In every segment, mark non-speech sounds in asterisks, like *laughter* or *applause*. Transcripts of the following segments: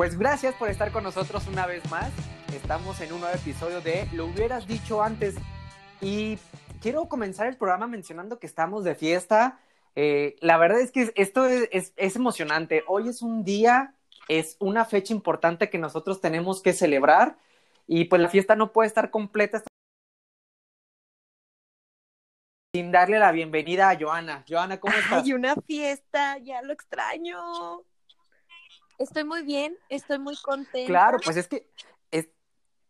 Pues gracias por estar con nosotros una vez más. Estamos en un nuevo episodio de Lo hubieras dicho antes. Y quiero comenzar el programa mencionando que estamos de fiesta. Eh, la verdad es que esto es, es, emocionante. Hoy es un día, es una fecha importante que nosotros tenemos que celebrar. Y pues la fiesta no puede estar completa sin darle la bienvenida a Joana. Joana, ¿cómo estás? Hay una fiesta, ya lo extraño. Estoy muy bien, estoy muy contenta. Claro, pues es que...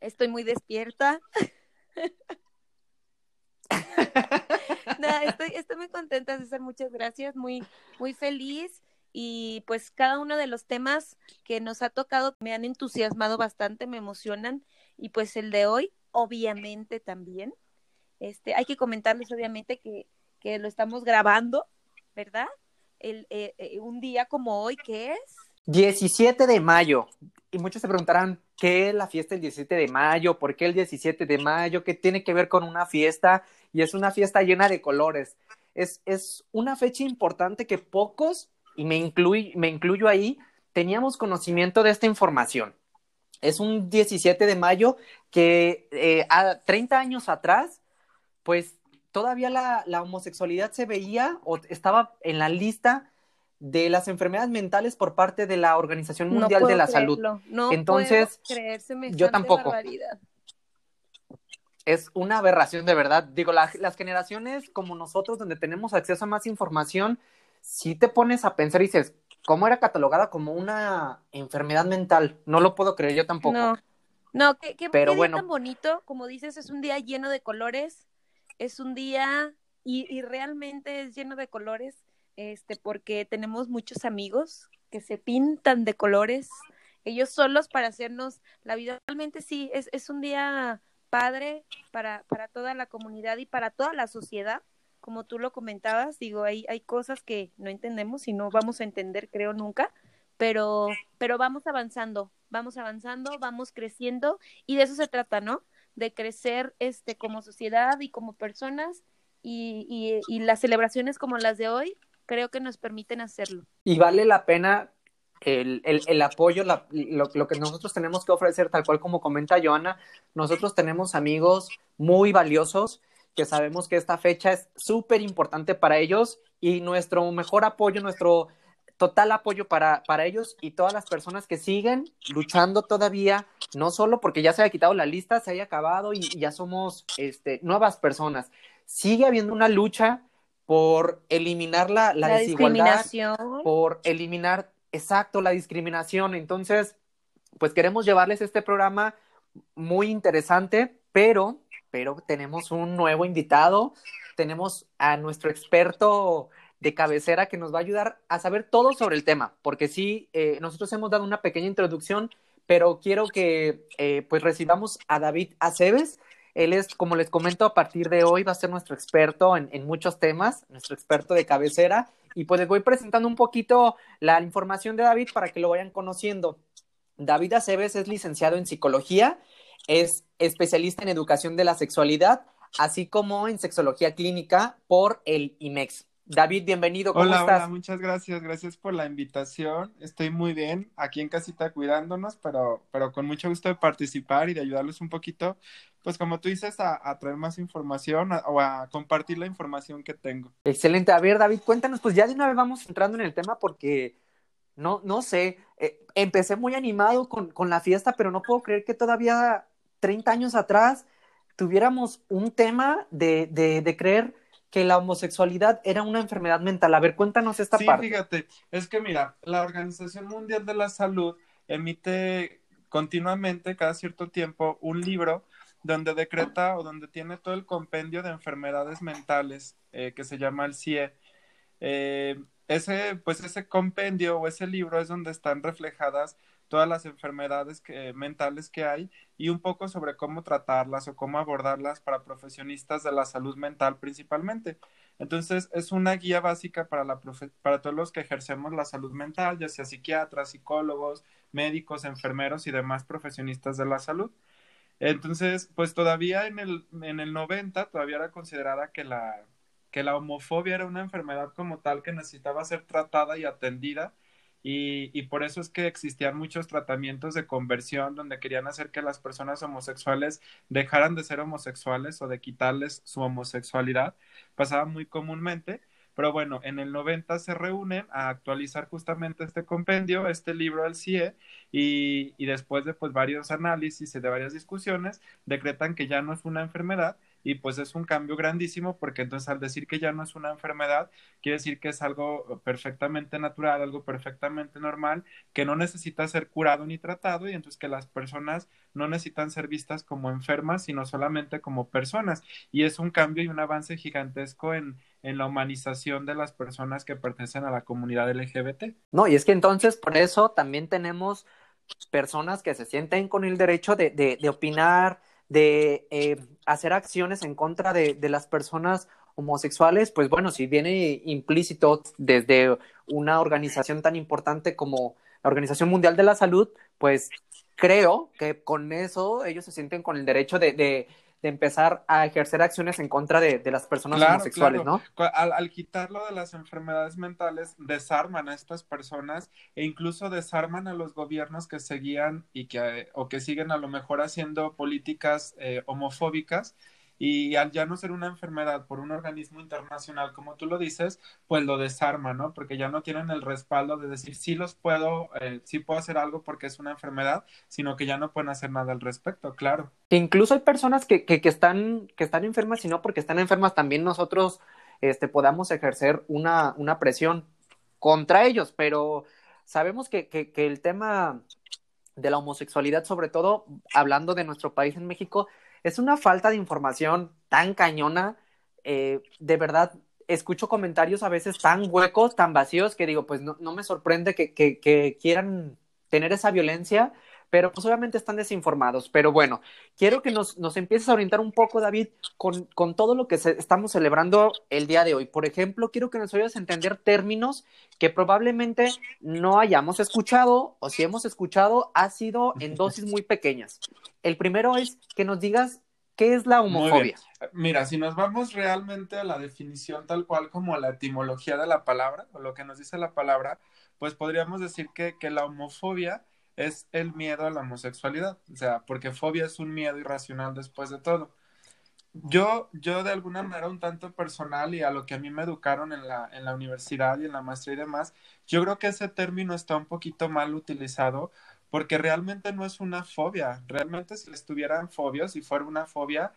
Estoy muy despierta. *laughs* estoy, estoy muy contenta, César, muchas gracias, muy, muy feliz y pues cada uno de los temas que nos ha tocado me han entusiasmado bastante, me emocionan y pues el de hoy, obviamente también. Este, hay que comentarles obviamente que, que lo estamos grabando, ¿verdad? El, eh, eh, un día como hoy, ¿qué es? 17 de mayo. Y muchos se preguntarán, ¿qué es la fiesta del 17 de mayo? ¿Por qué el 17 de mayo? ¿Qué tiene que ver con una fiesta? Y es una fiesta llena de colores. Es, es una fecha importante que pocos, y me, incluyo, me incluyo ahí, teníamos conocimiento de esta información. Es un 17 de mayo que eh, a 30 años atrás, pues todavía la, la homosexualidad se veía o estaba en la lista de las enfermedades mentales por parte de la Organización Mundial de la Salud. No Entonces, yo tampoco. Es una aberración de verdad. Digo, las generaciones como nosotros, donde tenemos acceso a más información, si te pones a pensar y dices, ¿cómo era catalogada como una enfermedad mental? No lo puedo creer yo tampoco. No, no qué, qué, Pero bueno. tan bonito. Como dices, es un día lleno de colores. Es un día y, y realmente es lleno de colores este, porque tenemos muchos amigos que se pintan de colores, ellos solos para hacernos la vida. Realmente sí, es, es un día padre para, para toda la comunidad y para toda la sociedad. Como tú lo comentabas, digo, hay, hay cosas que no entendemos y no vamos a entender, creo, nunca, pero, pero vamos avanzando, vamos avanzando, vamos creciendo y de eso se trata, ¿no? De crecer este, como sociedad y como personas y, y, y las celebraciones como las de hoy creo que nos permiten hacerlo. Y vale la pena el, el, apoyo, lo, lo, que nosotros tenemos que ofrecer, tal cual como comenta Joana, nosotros tenemos amigos muy valiosos que sabemos que esta fecha es súper importante para ellos y nuestro mejor apoyo, nuestro total apoyo para, para ellos y todas las personas que siguen luchando todavía, no solo porque ya se haya quitado la lista, se haya acabado y, y ya somos este, nuevas personas. Sigue habiendo una lucha por eliminar la, la, desigualdad, por eliminar, exacto, la discriminación. Entonces, pues queremos llevarles este programa muy interesante, pero, pero tenemos un nuevo invitado, tenemos a nuestro experto de cabecera que nos va a ayudar a saber todo sobre el tema, porque sí, eh, nosotros hemos dado una pequeña introducción, pero quiero que eh, pues recibamos a David Aceves. Él es, como les comento, a partir de hoy va a ser nuestro experto en, muchos temas, nuestro experto de cabecera. Y pues les voy presentando un poquito la información de David para que lo vayan conociendo. David Aceves es licenciado en psicología, es especialista en educación de la sexualidad, así como en sexología clínica por el IMEX. David, bienvenido. ¿Cómo hola, estás? Hola, muchas gracias. Gracias por la invitación. Estoy muy bien aquí en casita cuidándonos, pero, pero con mucho gusto de participar y de ayudarles un poquito, pues como tú dices, a, traer más información o a compartir la información que tengo. Excelente. A ver, David, cuéntanos, pues ya de una vez vamos entrando en el tema porque no, no sé, eh, empecé muy animado con, con la fiesta, pero no puedo creer que todavía 30 años atrás tuviéramos un tema de, de, de creer que la homosexualidad era una enfermedad mental. A ver, cuéntanos esta parte. Sí, fíjate, es que mira, la Organización Mundial de la Salud emite continuamente, cada cierto tiempo, un libro donde decreta o donde tiene todo el compendio de enfermedades mentales eh, que se llama el CIE. Eh, ese, pues ese compendio o ese libro es donde están reflejadas todas las enfermedades mentales que hay y un poco sobre cómo tratarlas o cómo abordarlas para profesionistas de la salud mental principalmente. Entonces, es una guía básica para, la para todos los que ejercemos la salud mental, ya sea psiquiatras, psicólogos, médicos, enfermeros y demás profesionistas de la salud. Entonces, pues todavía en el, en el 90 todavía era considerada que la, que la homofobia era una enfermedad como tal que necesitaba ser tratada y atendida y, por eso es que existían muchos tratamientos de conversión donde querían hacer que las personas homosexuales dejaran de ser homosexuales o de quitarles su homosexualidad. Pasaba muy comúnmente. Pero bueno, en el 90 se reúnen a actualizar justamente este compendio, este libro del CIE, y, y después de pues, varios análisis y de varias discusiones, decretan que ya no es una enfermedad, y pues es un cambio grandísimo porque entonces al decir que ya no es una enfermedad, quiere decir que es algo perfectamente natural, algo perfectamente normal, que no necesita ser curado ni tratado y entonces que las personas no necesitan ser vistas como enfermas, sino solamente como personas. Y es un cambio y un avance gigantesco en, en la humanización de las personas que pertenecen a la comunidad LGBT. No, y es que entonces por eso también tenemos personas que se sienten con el derecho de, de, de opinar, de eh, hacer acciones en contra de, de, las personas homosexuales, pues bueno, si viene implícito desde una organización tan importante como la Organización Mundial de la Salud, pues creo que con eso ellos se sienten con el derecho de, de, de empezar a ejercer acciones en contra de, de las personas homosexuales, ¿no? Al, al, quitarlo de las enfermedades mentales, desarman a estas personas e incluso desarman a los gobiernos que seguían y que o que siguen a lo mejor haciendo políticas eh, homofóbicas y al ya no ser una enfermedad por un organismo internacional, como tú lo dices, pues lo desarma, ¿no? Porque ya no tienen el respaldo de decir sí los puedo, eh, sí puedo hacer algo porque es una enfermedad, sino que ya no pueden hacer nada al respecto, claro. Incluso hay personas que, que, están, que están enfermas y no porque están enfermas también nosotros este, podamos ejercer una, una presión contra ellos, pero sabemos que, que, que el tema de la homosexualidad, sobre todo hablando de nuestro país en México, es una falta de información tan cañona. Eh, de verdad, escucho comentarios a veces tan huecos, tan vacíos, que digo, pues no, no me sorprende que, quieran tener esa violencia, pero pues obviamente están desinformados. Pero bueno, quiero que nos, empieces a orientar un poco, David, con, con todo lo que se, estamos celebrando el día de hoy. Por ejemplo, quiero que nos ayudes a entender términos que probablemente no hayamos escuchado, o si hemos escuchado, ha sido en dosis muy pequeñas. El primero es que nos digas qué es la homofobia. Mira, si nos vamos realmente a la definición tal cual como a la etimología de la palabra, o lo que nos dice la palabra, pues podríamos decir que, que la homofobia es el miedo a la homosexualidad, o sea, porque fobia es un miedo irracional después de todo. Yo, yo de alguna manera un tanto personal y a lo que a mí me educaron en la, en la universidad y en la maestría y demás, yo creo que ese término está un poquito mal utilizado porque realmente no es una fobia, realmente si les tuvieran fobia, si fuera una fobia,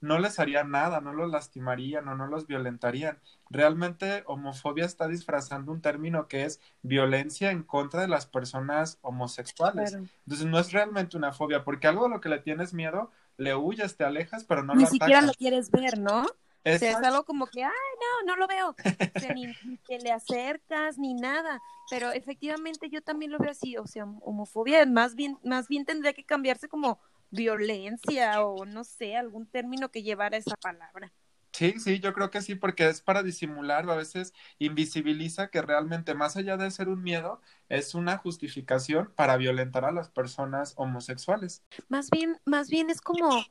no les haría nada, no los lastimarían o no los violentarían. Realmente homofobia está disfrazando un término que es violencia en contra de las personas homosexuales. Claro. Entonces no es realmente una fobia, porque algo a lo que le tienes miedo, le huyes, te alejas, pero no Ni lo siquiera lo quieres ver, ¿no? O sea, es algo como que, ay, no, no lo veo. O sea, ni, ni, que le acercas, ni nada. Pero efectivamente yo también lo veo así. O sea, homofobia más bien, más bien tendría que cambiarse como violencia o no sé, algún término que llevara esa palabra. Sí, sí, yo creo que sí, porque es para disimular o a veces invisibiliza que realmente más allá de ser un miedo, es una justificación para violentar a las personas homosexuales. Más bien, más bien es como,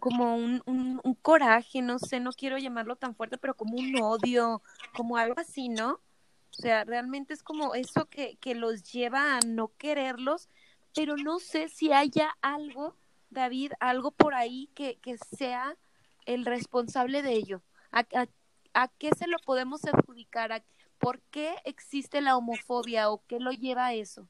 como un, un, un coraje, no sé, no quiero llamarlo tan fuerte, pero como un odio, como algo así, ¿no? O sea, realmente es como eso que, que los lleva a no quererlos, pero no sé si haya algo David, algo por ahí que, que sea el responsable de ello? ¿A, a, a qué se lo podemos adjudicar? ¿A, ¿Por qué existe la homofobia o qué lo lleva a eso?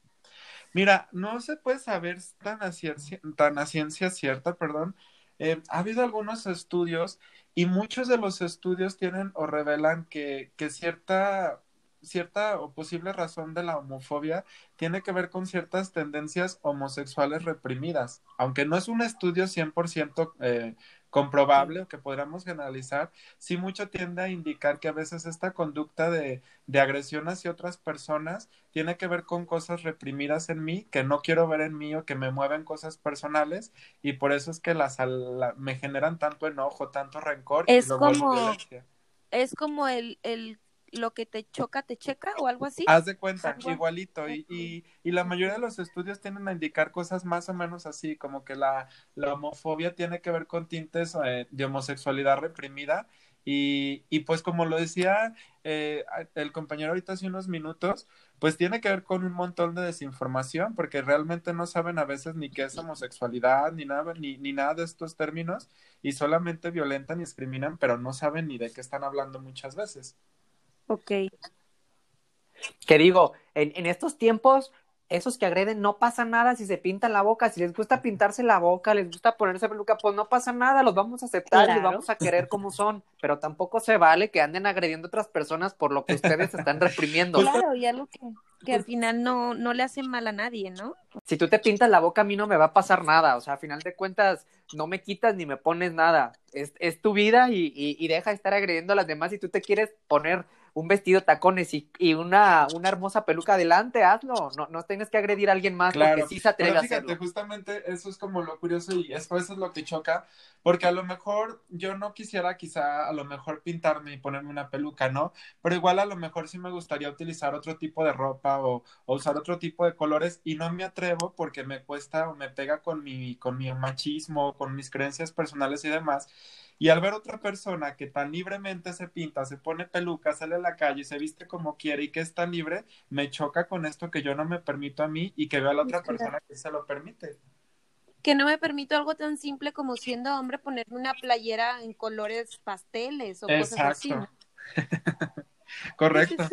Mira, no se puede saber tan a ciencia, tan a ciencia cierta, perdón. Eh, ha habido algunos estudios y muchos de los estudios tienen o revelan que, que cierta cierta o posible razón de la homofobia tiene que ver con ciertas tendencias homosexuales reprimidas. Aunque no es un estudio 100% eh, comprobable o que podríamos generalizar, sí mucho tiende a indicar que a veces esta conducta de, de, agresión hacia otras personas tiene que ver con cosas reprimidas en mí, que no quiero ver en mí o que me mueven cosas personales y por eso es que las la, me generan tanto enojo, tanto rencor. Es y como, es como el, el lo que te choca te checa o algo así. Haz de cuenta, igualito. Y, y, y, la mayoría de los estudios tienden a indicar cosas más o menos así, como que la, la homofobia tiene que ver con tintes eh, de homosexualidad reprimida. Y, y, pues como lo decía eh, el compañero ahorita hace unos minutos, pues tiene que ver con un montón de desinformación, porque realmente no saben a veces ni qué es homosexualidad, ni nada, ni, ni nada de estos términos, y solamente violentan y discriminan, pero no saben ni de qué están hablando muchas veces. Ok. Que digo, en, en estos tiempos esos que agreden no pasa nada si se pintan la boca, si les gusta pintarse la boca, les gusta ponerse peluca, pues no pasa nada, los vamos a aceptar y los vamos a querer como son, pero tampoco se vale que anden agrediendo a otras personas por lo que ustedes están reprimiendo. Claro, y algo que, que al final no, no le hace mal a nadie, ¿no? Si tú te pintas la boca, a mí no me va a pasar nada, o sea, a final de cuentas, no me quitas ni me pones nada, es, es tu vida y, y, y deja de estar agrediendo a las demás si tú te quieres poner un vestido, tacones y, y una, una, hermosa peluca adelante, hazlo. No, no tienes que agredir a alguien más claro. porque sí se atreve Pero fíjate, a hacerlo. justamente eso es como lo curioso y eso, eso es lo que choca, porque a lo mejor yo no quisiera quizá a lo mejor pintarme y ponerme una peluca, ¿no? Pero igual a lo mejor sí me gustaría utilizar otro tipo de ropa o, o usar otro tipo de colores y no me atrevo porque me cuesta o me pega con mi, con mi machismo, con mis creencias personales y demás. Y al ver otra persona que tan libremente se pinta, se pone peluca, sale a la calle, se viste como quiere y que es tan libre, me choca con esto que yo no me permito a mí y que veo a la otra persona que se lo permite. Que no me permito algo tan simple como siendo hombre ponerme una playera en colores pasteles o Exacto. cosas así. ¿no? *laughs* Correcto.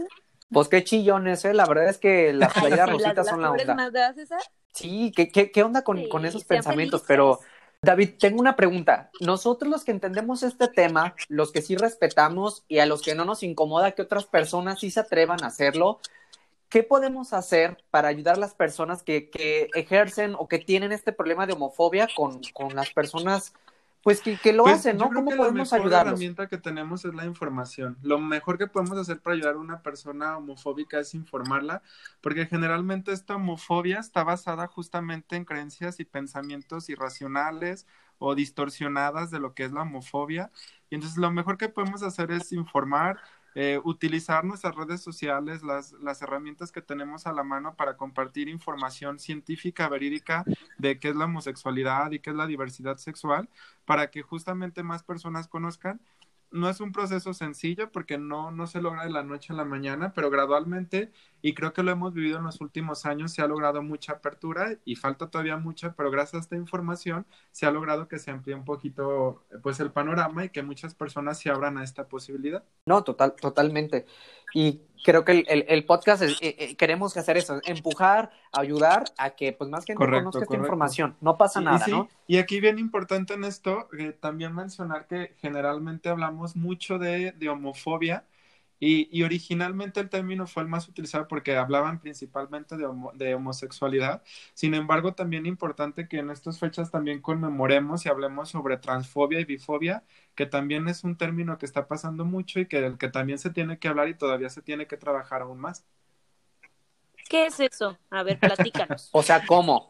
Pues qué chillones, ¿eh? La verdad es que las Ay, playeras sí, rositas las, son la onda. más dadas, César. Sí, ¿qué, qué, qué onda con, Sí, con esos pensamientos? felices. Pero, David, tengo una pregunta. Nosotros los que entendemos este tema, los que sí respetamos y a los que no nos incomoda que otras personas sí se atrevan a hacerlo, ¿qué podemos hacer para ayudar a las personas que, que ejercen o que tienen este problema de homofobia con, con las personas pues que, que lo Pues, hacen, ¿no? ¿Cómo podemos la mejor ayudarlos? herramienta que tenemos es la información. Lo mejor que podemos hacer para ayudar a una persona homofóbica es informarla, porque generalmente esta homofobia está basada justamente en creencias y pensamientos irracionales o distorsionadas de lo que es la homofobia. Y entonces lo mejor que podemos hacer es informar, eh, utilizar nuestras redes sociales, las, las herramientas que tenemos a la mano para compartir información científica, verídica de qué es la homosexualidad y qué es la diversidad sexual, para que justamente más personas conozcan. No es un proceso sencillo porque no, no se logra de la noche a la mañana, pero gradualmente, y creo que lo hemos vivido en los últimos años, se ha logrado mucha apertura y falta todavía mucha, pero gracias a esta información se ha logrado que se amplíe un poquito pues el panorama y que muchas personas se abran a esta posibilidad. No, total, totalmente. Y creo que el, el, el podcast es, eh, eh, queremos hacer eso, empujar, ayudar a que pues más gente Correcto, conozca esta información. No pasa nada, y, sí, ¿no? y aquí bien importante en esto, eh, también mencionar que generalmente hablamos mucho de, de homofobia y, y originalmente el término fue el más utilizado porque hablaban principalmente de, homo- de homosexualidad. Sin embargo, también importante que en estas fechas también conmemoremos y hablemos sobre transfobia y bifobia, que también es un término que está pasando mucho y que del que también se tiene que hablar y todavía se tiene que trabajar aún más. ¿Qué es eso? A ver, platícanos. *laughs* O sea, ¿cómo?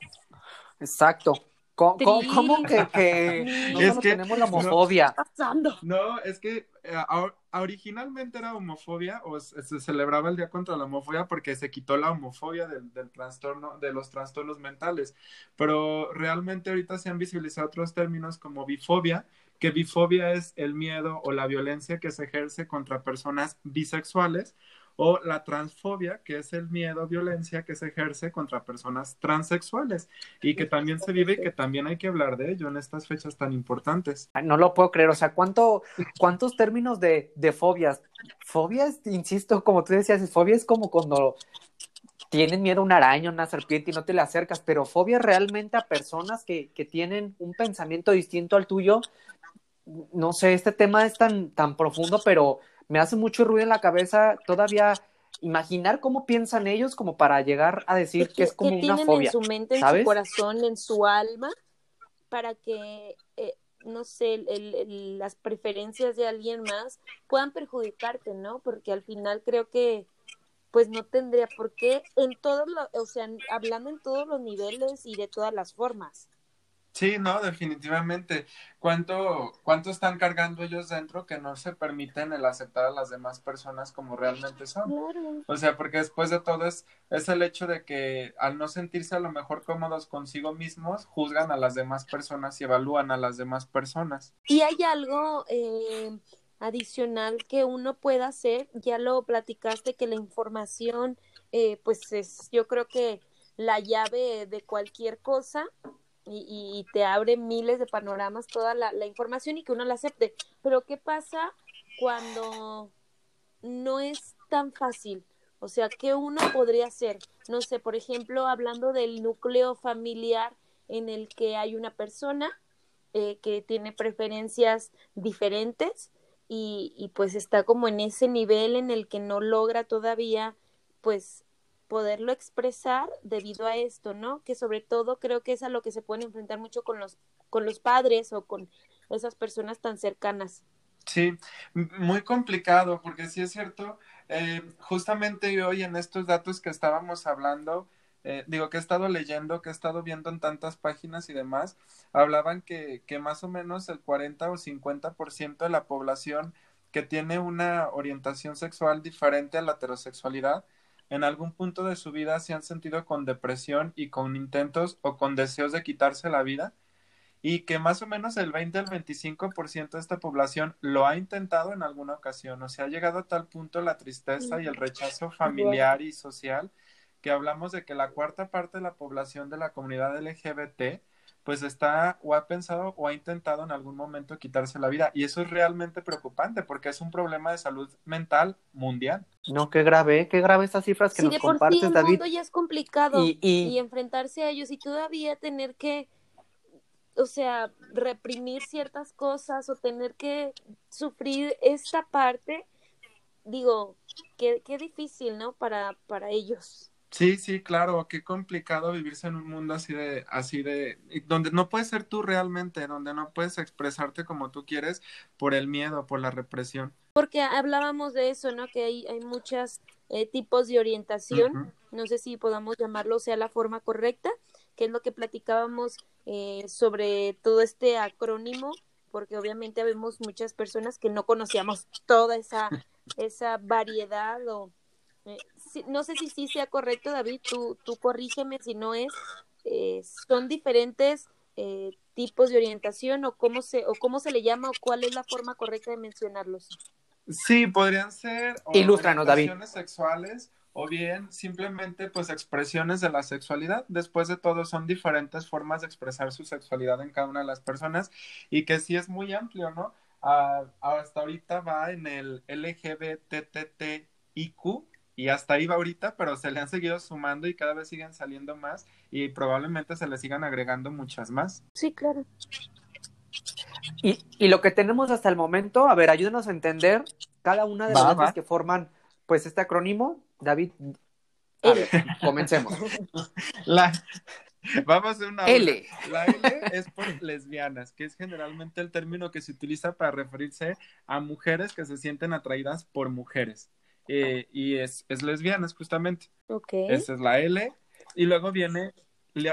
Exacto. ¿Cómo, que, que *laughs* no Es solo que- tenemos la no. homofobia? pasando? No, es que eh, or- originalmente era homofobia o se, se celebraba el día contra la homofobia porque se quitó la homofobia del, del trastorno, de los trastornos mentales. Pero realmente ahorita se han visibilizado otros términos como bifobia, que bifobia es el miedo o la violencia que se ejerce contra personas bisexuales, o la transfobia, que es el miedo violencia que se ejerce contra personas transexuales y que también se vive y que también hay que hablar de ello en estas fechas tan importantes. Ay, No lo puedo creer. O sea, ¿cuánto, ¿cuántos términos de, de fobias? Fobias, insisto, como tú decías, fobia es como cuando tienes miedo a una araña, una serpiente y no te le acercas, pero fobia realmente a personas que, que tienen un pensamiento distinto al tuyo. No sé, este tema es tan, tan profundo, pero me hace mucho ruido en la cabeza todavía imaginar cómo piensan ellos como para llegar a decir que es como ¿Qué una tienen fobia. en su mente, en su corazón, en su alma, para que, eh, no sé, el- las preferencias de alguien más puedan perjudicarte, ¿no? Porque al final creo que, pues no tendría por qué, en todos los, o sea, hablando en todos los niveles y de todas las formas. Sí, no, definitivamente. ¿Cuánto, cuánto están cargando ellos dentro que no se permiten el aceptar a las demás personas como realmente son? Claro. O sea, porque después de todo es, es el hecho de que al no sentirse a lo mejor cómodos consigo mismos, juzgan a las demás personas y evalúan a las demás personas. Y hay algo eh, adicional que uno pueda hacer, ya lo platicaste, que la información eh, pues es, yo creo que la llave de cualquier cosa y, te abre miles de panoramas toda la, la, información y que uno la acepte. Pero ¿qué pasa cuando no es tan fácil? O sea, ¿qué uno podría hacer? No sé, por ejemplo, hablando del núcleo familiar en el que hay una persona eh, que tiene preferencias diferentes y, y pues está como en ese nivel en el que no logra todavía pues poderlo expresar debido a esto, ¿no? Que sobre todo creo que es a lo que se pueden enfrentar mucho con los, con los padres o con esas personas tan cercanas. Sí, muy complicado, porque sí es cierto, eh, justamente hoy en estos datos que estábamos hablando, eh, digo que he estado leyendo, que he estado viendo en tantas páginas y demás, hablaban que, que más o menos el 40 o 50% de la población que tiene una orientación sexual diferente a la heterosexualidad, en algún punto de su vida se han sentido con depresión y con intentos o con deseos de quitarse la vida y que más o menos el 20 al 25% de esta población lo ha intentado en alguna ocasión, o sea, ha llegado a tal punto la tristeza y el rechazo familiar y social que hablamos de que la cuarta parte de la población de la comunidad LGBT pues está o ha pensado o ha intentado en algún momento quitarse la vida y eso es realmente preocupante porque es un problema de salud mental mundial. No, qué grave, qué grave estas cifras que nos de compartes, por sí el Mundo ya es complicado y enfrentarse a ellos y todavía tener que o sea, reprimir ciertas cosas o tener que sufrir esta parte, digo, qué, qué difícil, ¿no? Para, para ellos. Sí, sí, claro, qué complicado vivirse en un mundo así de, así de, donde no puedes ser tú realmente, donde no puedes expresarte como tú quieres por el miedo, por la represión. Porque hablábamos de eso, ¿no? Que hay, hay muchos eh, tipos de orientación, no sé si podamos llamarlo sea la forma correcta, que es lo que platicábamos eh, sobre todo este acrónimo, porque obviamente vemos muchas personas que no conocíamos toda esa, *laughs* esa variedad o eh, no sé si sí sea correcto, David, tú, tú corrígeme si no es, eh, son diferentes tipos de orientación o cómo se o cómo se le llama o cuál es la forma correcta de mencionarlos. Sí, podrían ser orientaciones sexuales o bien simplemente pues expresiones de la sexualidad. Después de todo son diferentes formas de expresar su sexualidad en cada una de las personas y que sí es muy amplio, ¿no? Ah, hasta ahorita va en el LGBTTIQ y hasta ahí va ahorita, pero se le han seguido sumando y cada vez siguen saliendo más y probablemente se le sigan agregando muchas más. Sí, claro. Y, y lo que tenemos hasta el momento, a ver, ayúdenos a entender cada una de las letras que forman pues este acrónimo David, comencemos. *laughs* La, vamos a hacer una. L. La L es por lesbianas, que es generalmente el término que se utiliza para referirse a mujeres que se sienten atraídas por mujeres. Eh, y es, es lesbianas, justamente. Ok. Esa es la L. Y luego viene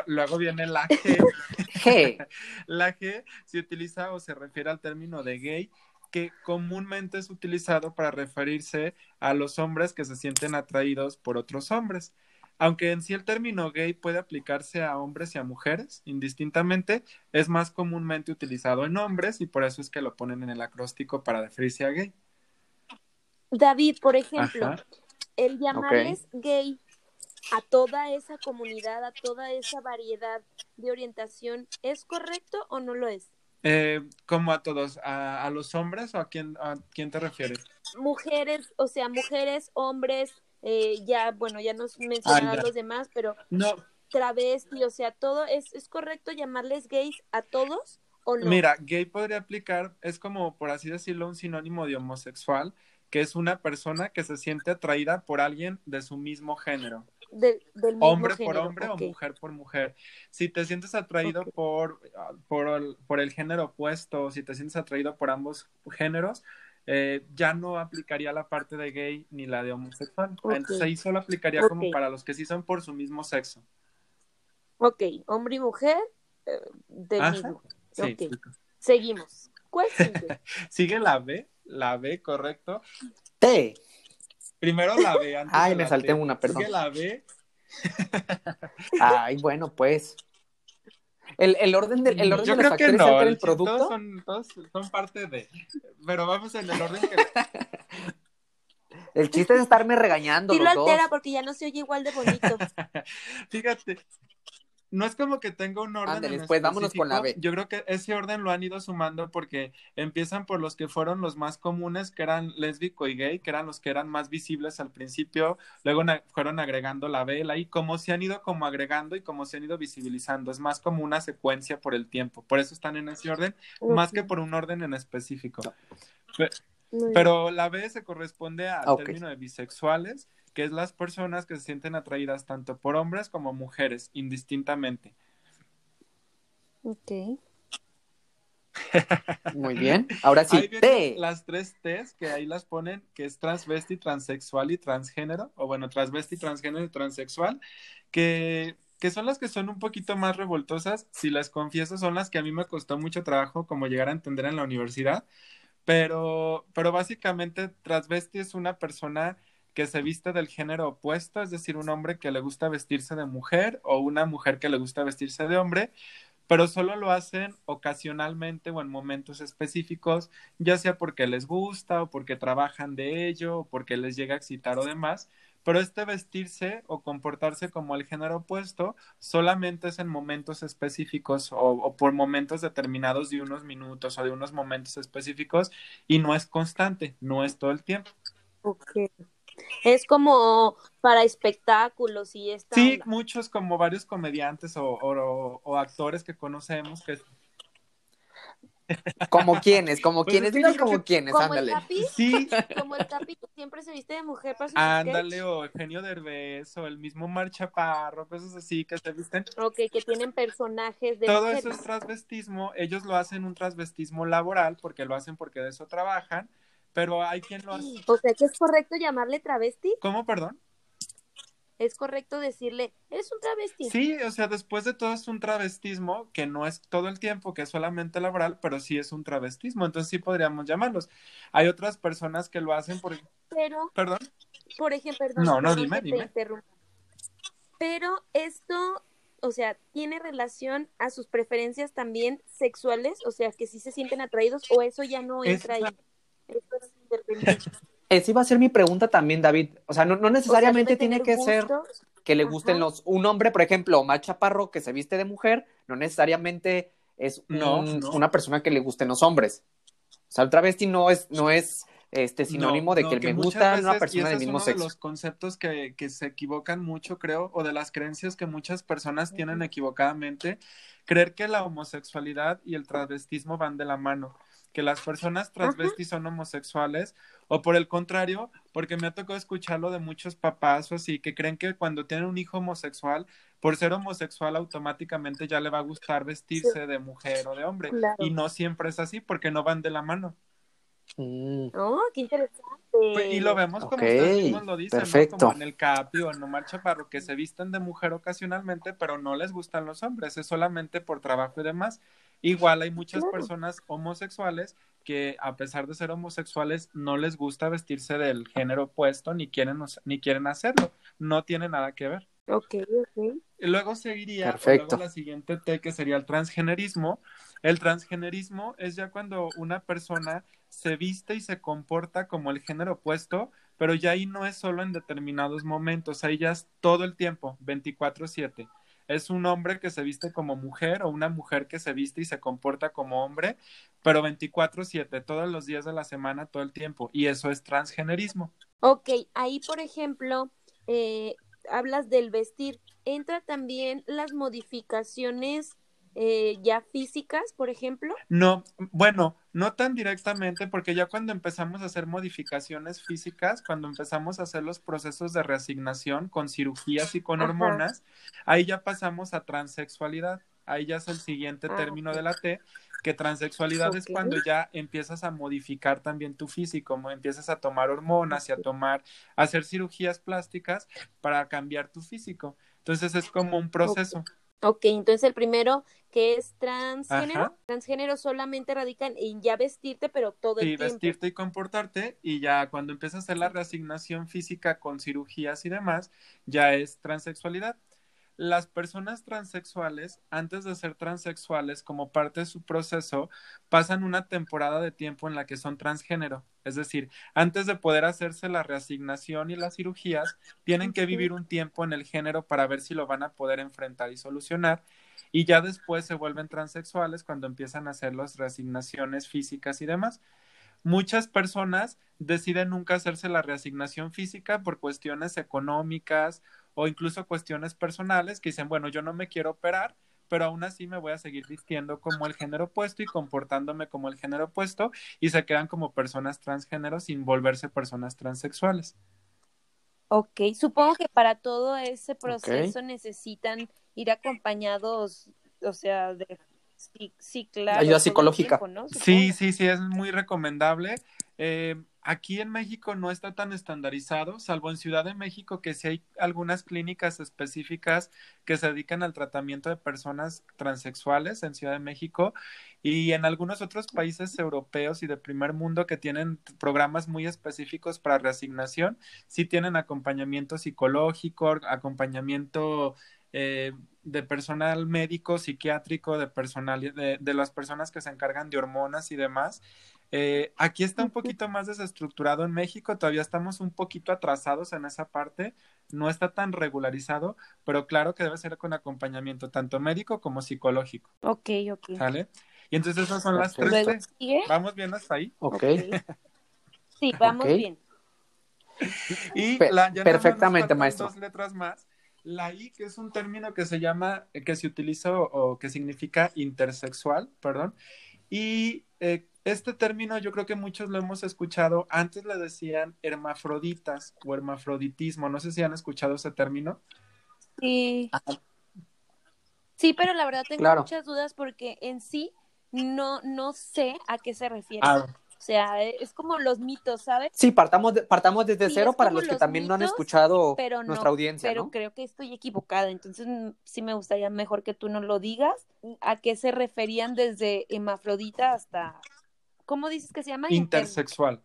luego viene la G. *laughs* G. *laughs* La G se utiliza o se refiere al término de gay que comúnmente es utilizado para referirse a los hombres que se sienten atraídos por otros hombres. Aunque en sí el término gay puede aplicarse a hombres y a mujeres, indistintamente, es más comúnmente utilizado en hombres y por eso es que lo ponen en el acróstico para referirse a gay. David, por ejemplo, el llamarles gay a toda esa comunidad, a toda esa variedad de orientación, ¿es correcto o no lo es? Eh, como a todos, a, los hombres o a quién, a quién te refieres? Mujeres, o sea, mujeres, hombres, eh, ya, bueno, ya nos mencionaron ah, los demás, pero no. travesti, o sea, todo, ¿es, ¿es correcto llamarles gays a todos o no? Mira, gay podría aplicar, es como, por así decirlo, un sinónimo de homosexual, que es una persona que se siente atraída por alguien de su mismo género hombre por hombre o mujer por mujer. Si te sientes atraído por, ah, por, el, género opuesto, si te sientes atraído por ambos géneros, eh, ya no aplicaría la parte de gay ni la de homosexual. Entonces ahí solo aplicaría como para los que sí son por su mismo sexo. Ok, hombre y mujer eh, del mismo. Seguimos. ¿Cuál sigue? *laughs* sigue la B, la B, correcto. T. Primero la B. Antes Ay, me salté una, perdón. la B. Ay, bueno, pues. El, el orden de, el orden Yo de creo que no, el producto. Todos son, todos son parte de. Pero vamos en el orden que. *laughs* El chiste es estarme regañando. Sí lo altera porque ya no se oye igual de bonito. *laughs* Fíjate, no es como que tenga un orden. Ándale, pues vámonos con la B. Yo creo que ese orden lo han ido sumando porque empiezan por los que fueron los más comunes, que eran lésbico y gay, que eran los que eran más visibles al principio, luego fueron agregando la B, la I, como se han ido como agregando y como se han ido visibilizando. Es más como una secuencia por el tiempo. Por eso están en ese orden, más que por un orden en específico. Pero, la B se corresponde al término de bisexuales que es las personas que se sienten atraídas tanto por hombres como mujeres, indistintamente. Ok. Muy bien. Ahora sí, T. Las tres T's que ahí las ponen, que es transvesti, transexual y transgénero, o bueno, transvesti, transgénero y transexual, que, que son las que son un poquito más revoltosas, si las confieso, son las que a mí me costó mucho trabajo como llegar a entender en la universidad, pero, pero básicamente transvesti es una persona que se viste del género opuesto, es decir, un hombre que le gusta vestirse de mujer o una mujer que le gusta vestirse de hombre, pero solo lo hacen ocasionalmente o en momentos específicos, ya sea porque les gusta o porque trabajan de ello o porque les llega a excitar o demás, pero este vestirse o comportarse como el género opuesto solamente es en momentos específicos o, por momentos determinados de unos minutos o de unos momentos específicos y no es constante, no es todo el tiempo. Es como para espectáculos y esta. Sí, muchos como varios comediantes o, o, actores que conocemos que *laughs* como quienes, como pues quienes, como quienes, ándale. sí. *laughs* Como el Capi que siempre se viste de mujer para Ándale, o Eugenio Derbez, o el mismo Mar Chaparro, cosas así que se visten. Ok, que tienen personajes de Todo eso es transvestismo, ellos lo hacen un transvestismo laboral, porque lo hacen porque de eso trabajan, pero hay quien lo hace. O sea, que es correcto llamarle travesti. ¿Cómo, perdón? Es correcto decirle, es un travesti. Sí, o sea, después de todo es un travestismo que no es todo el tiempo, que es solamente laboral, pero sí es un travestismo, entonces sí podríamos llamarlos. Hay otras personas que lo hacen por... Pero... Perdón. Por ejemplo, perdón. No, no, dime, dime. Pero esto, o sea, tiene relación a sus preferencias también sexuales, o sea, que sí se sienten atraídos o eso ya no entra ahí. Esa iba a ser mi pregunta también, David. O sea, no, necesariamente tiene que ser que le gusten los. Un hombre, por ejemplo, Omar Chaparro, que se viste de mujer, no necesariamente es una persona que le gusten los hombres. O sea, el travesti no es, no es este sinónimo de que, me gusta una persona del mismo sexo. de los conceptos que, que se equivocan mucho, creo, o de las creencias que muchas personas tienen equivocadamente, creer que la homosexualidad y el travestismo van de la mano que las personas transvestis son homosexuales o por el contrario, porque me ha tocado escucharlo de muchos papás o así que creen que cuando tienen un hijo homosexual, por ser homosexual automáticamente ya le va a gustar vestirse de mujer o de hombre y no siempre es así porque no van de la mano. Mm. Oh, qué interesante. Pues, y lo vemos como ustedes mismos lo dicen, como en el Capi o en Omar Chaparro, que se visten de mujer ocasionalmente, pero no les gustan los hombres, es solamente por trabajo y demás. Igual hay muchas personas homosexuales que a pesar de ser homosexuales no les gusta vestirse del género opuesto ni quieren ni quieren hacerlo, no tiene nada que ver. Ok, ok. Y luego seguiría luego la siguiente T que sería el transgenerismo. El transgenerismo es ya cuando una persona se viste y se comporta como el género opuesto, pero ya ahí no es solo en determinados momentos, ahí ya es todo el tiempo, 24/7 es un hombre que se viste como mujer o una mujer que se viste y se comporta como hombre, pero 24/7, todos los días de la semana, todo el tiempo. Y eso es transgenerismo. Ok, ahí por ejemplo, eh, hablas del vestir. ¿Entra también las modificaciones eh, ya físicas, por ejemplo? No, bueno, no tan directamente, porque ya cuando empezamos a hacer modificaciones físicas, cuando empezamos a hacer los procesos de reasignación con cirugías y con hormonas, ahí ya pasamos a transexualidad. Ahí ya es el siguiente ah, término de la T, que transexualidad es cuando ya empiezas a modificar también tu físico, empiezas a tomar hormonas y a tomar, a hacer cirugías plásticas para cambiar tu físico. Entonces es como un proceso. Ok, entonces el primero que es transgénero, transgénero solamente radica en ya vestirte, pero todo el tiempo. Sí, vestirte y comportarte, y ya cuando empiezas a hacer la reasignación física con cirugías y demás, ya es transexualidad. Las personas transexuales, antes de ser transexuales, como parte de su proceso, pasan una temporada de tiempo en la que son transgénero Es decir, antes de poder hacerse la reasignación y las cirugías, tienen que vivir un tiempo en el género para ver si lo van a poder enfrentar y solucionar. Y ya después se vuelven transexuales cuando empiezan a hacer las reasignaciones físicas y demás. Muchas personas deciden nunca hacerse la reasignación física por cuestiones económicas o incluso cuestiones personales que dicen, bueno, yo no me quiero operar, pero aún así me voy a seguir vistiendo como el género opuesto y comportándome como el género opuesto y se quedan como personas transgénero sin volverse personas transexuales. Ok, supongo que para todo ese proceso necesitan ir acompañados, o sea, de sí, claro. Ayuda psicológica. Sí, sí, sí, es muy recomendable. Eh, aquí en México no está tan estandarizado, salvo en Ciudad de México, que sí hay algunas clínicas específicas que se dedican al tratamiento de personas transexuales en Ciudad de México y en algunos otros países europeos y de primer mundo que tienen programas muy específicos para reasignación, sí tienen acompañamiento psicológico, acompañamiento eh, de personal médico, psiquiátrico, de personal, de, de, las personas que se encargan de hormonas y demás. Eh, aquí está un poquito más desestructurado en México, todavía estamos un poquito atrasados en esa parte, no está tan regularizado, pero claro que debe ser con acompañamiento tanto médico como psicológico. Ok, ok. ¿Sale? Y entonces esas son las tres. ¿Vamos bien hasta ahí? Ok. Sí, vamos bien. Y la, perfectamente, maestro. Dos letras más la I, que es un término que se llama, que se utiliza o, que significa intersexual, perdón. Y eh, este término yo creo que muchos lo hemos escuchado. Antes le decían hermafroditas o hermafroditismo. No sé si han escuchado ese término. Sí. Sí, pero la verdad tengo muchas dudas porque en sí no, no sé a qué se refiere. Ah, o sea, e, es como los mitos, ¿sabes? Sí, partamos, partamos desde cero para los que también no han escuchado nuestra audiencia. Pero creo que estoy equivocada, entonces mm, sí me gustaría mejor que tú nos lo digas. ¿A qué se referían desde hemafrodita hasta, ¿cómo dices que se llama? Intersexual.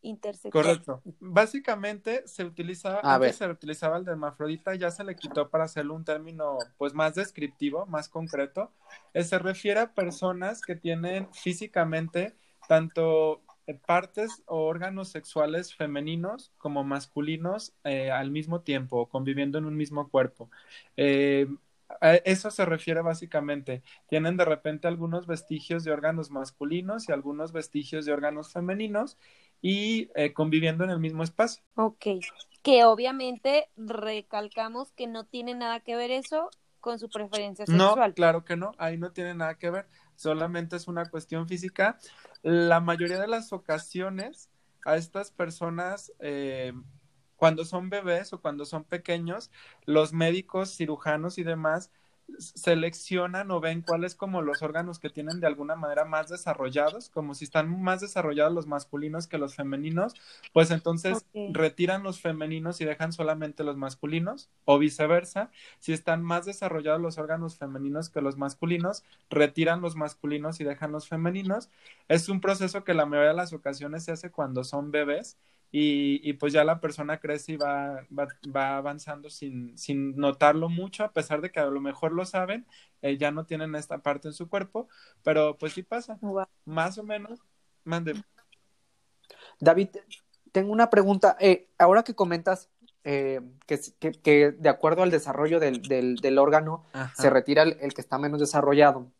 Intersexual. Correcto. Básicamente se utiliza, antes se utilizaba el de hermafrodita, ya se le quitó para hacerlo un término pues más descriptivo, más concreto. Eh, se refiere a personas que tienen físicamente tanto eh, partes o órganos sexuales femeninos como masculinos eh, al mismo tiempo, conviviendo en un mismo cuerpo. Eh, a eso se refiere básicamente. Tienen de repente algunos vestigios de órganos masculinos y algunos vestigios de órganos femeninos y conviviendo en el mismo espacio. Ok, que obviamente recalcamos que no tiene nada que ver eso con su preferencia sexual. No, claro que no, ahí no tiene nada que ver, solamente es una cuestión física la mayoría de las ocasiones a estas personas, eh, cuando son bebés o cuando son pequeños, los médicos, cirujanos y demás seleccionan o ven cuáles como los órganos que tienen de alguna manera más desarrollados, como si están más desarrollados los masculinos que los femeninos, pues entonces retiran los femeninos y dejan solamente los masculinos, o viceversa, si están más desarrollados los órganos femeninos que los masculinos, retiran los masculinos y dejan los femeninos. Es un proceso que la mayoría de las ocasiones se hace cuando son bebés y, pues ya la persona crece y va, va, avanzando sin, sin, notarlo mucho, a pesar de que a lo mejor lo saben, eh, ya no tienen esta parte en su cuerpo, pero pues sí pasa, más o menos. Mande. David, tengo una pregunta. Eh, ahora que comentas eh, que, que, de acuerdo al desarrollo del, del, órgano se retira el que está menos desarrollado,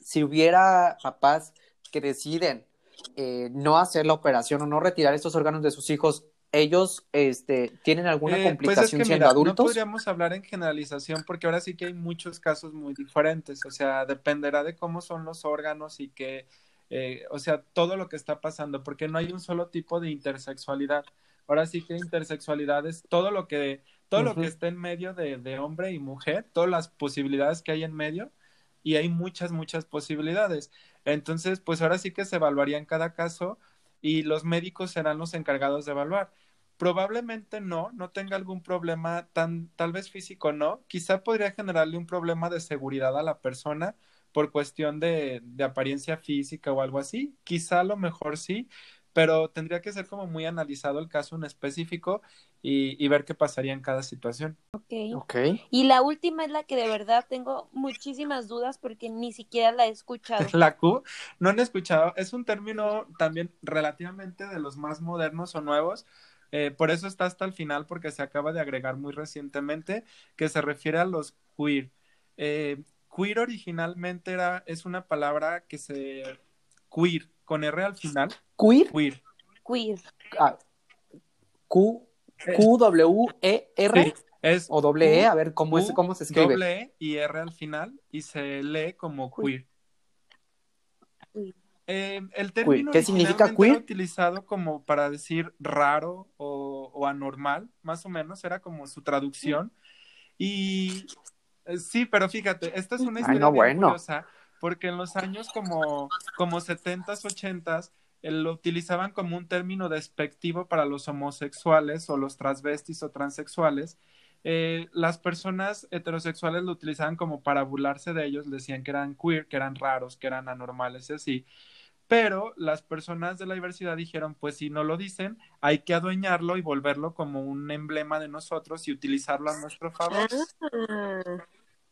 si hubiera papás que deciden eh, no hacer la operación o no retirar estos órganos de sus hijos, ellos este, tienen alguna eh, complicación pues siendo adultos? No podríamos hablar en generalización porque ahora sí que hay muchos casos muy diferentes, o sea, dependerá de cómo son los órganos y que, eh, o sea, todo lo que está pasando, porque no hay un solo tipo de intersexualidad. Ahora sí que intersexualidad es todo lo que, todo lo que está en medio de, de hombre y mujer, todas las posibilidades que hay en medio, y hay muchas, muchas posibilidades. Entonces, pues ahora sí que se evaluaría en cada caso y los médicos serán los encargados de evaluar. Probablemente no, no tenga algún problema tan, tal vez físico no, quizá podría generarle un problema de seguridad a la persona por cuestión de, apariencia física o algo así, quizá a lo mejor sí, pero tendría que ser como muy analizado el caso en específico y, ver qué pasaría en cada situación. Ok. okay. Y la última es la que de verdad tengo muchísimas dudas porque ni siquiera la he escuchado. *laughs* la Q, no han escuchado, es un término también relativamente de los más modernos o nuevos. Eh, por eso está hasta el final, porque se acaba de agregar muy recientemente, que se refiere a los queer. Eh, queer originalmente era, es una palabra que se... queer, con R al final. ¿Queer? Queer. Queer. Ah, Q, Q, W, E, R. es o doble E, a ver cómo, es, cómo se escribe. Doble E y R al final y se lee como queer. Eh, el término ¿Qué significa queer? utilizado como para decir raro o, o, anormal, más o menos, era como su traducción. Y eh, sí, pero fíjate, esta es una historia curiosa porque en los años como, como 70s, 80s, eh, lo utilizaban como un término despectivo para los homosexuales o los transvestis o transexuales. Eh, las personas heterosexuales lo utilizaban como para burlarse de ellos, decían que eran queer, que eran raros, que eran anormales y así. Pero las personas de la diversidad dijeron, pues si no lo dicen, hay que adueñarlo y volverlo como un emblema de nosotros y utilizarlo a nuestro favor.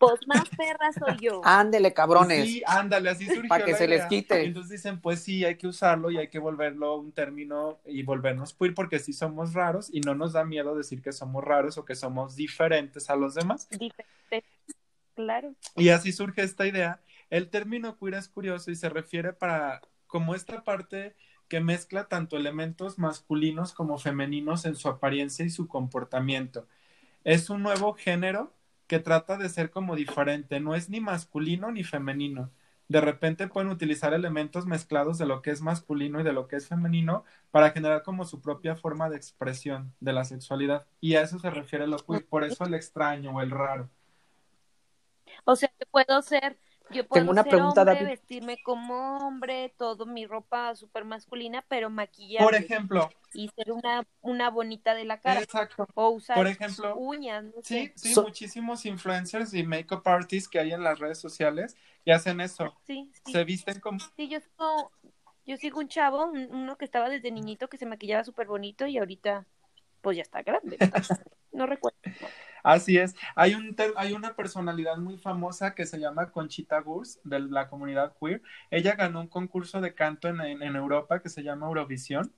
Pues más perra soy yo. Ándele, cabrones. Sí, ándale, así surgió Para que se les quite. entonces dicen, pues sí, hay que usarlo y hay que volverlo un término y volvernos queer porque sí somos raros y no nos da miedo decir que somos raros o que somos diferentes a los demás. Diferentes, claro. Y así surge esta idea. El término queer es curioso y se refiere para como esta parte que mezcla tanto elementos masculinos como femeninos en su apariencia y su comportamiento. Es un nuevo género que trata de ser como diferente, no es ni masculino ni femenino. De repente pueden utilizar elementos mezclados de lo que es masculino y de lo que es femenino para generar como su propia forma de expresión de la sexualidad. Y a eso se refiere lo por eso el extraño o el raro. O sea, que puedo ser yo puedo Tengo una ser pregunta, hombre, vestirme como hombre, todo mi ropa súper masculina, pero maquillar. Por ejemplo. Y ser una, una bonita de la cara. Exacto. O usar Por ejemplo, uñas. sí, sí, muchísimos influencers y makeup artists que hay en las redes sociales y hacen eso. Sí, sí. Se visten como. Sí, yo sigo, yo sigo un chavo, uno que estaba desde niñito que se maquillaba súper bonito y ahorita, pues ya está grande. *laughs* no recuerdo. Así es. Hay, un hay una personalidad muy famosa que se llama Conchita Gurs, de la comunidad queer. Ella ganó un concurso de canto en, en, Europa que se llama Eurovisión.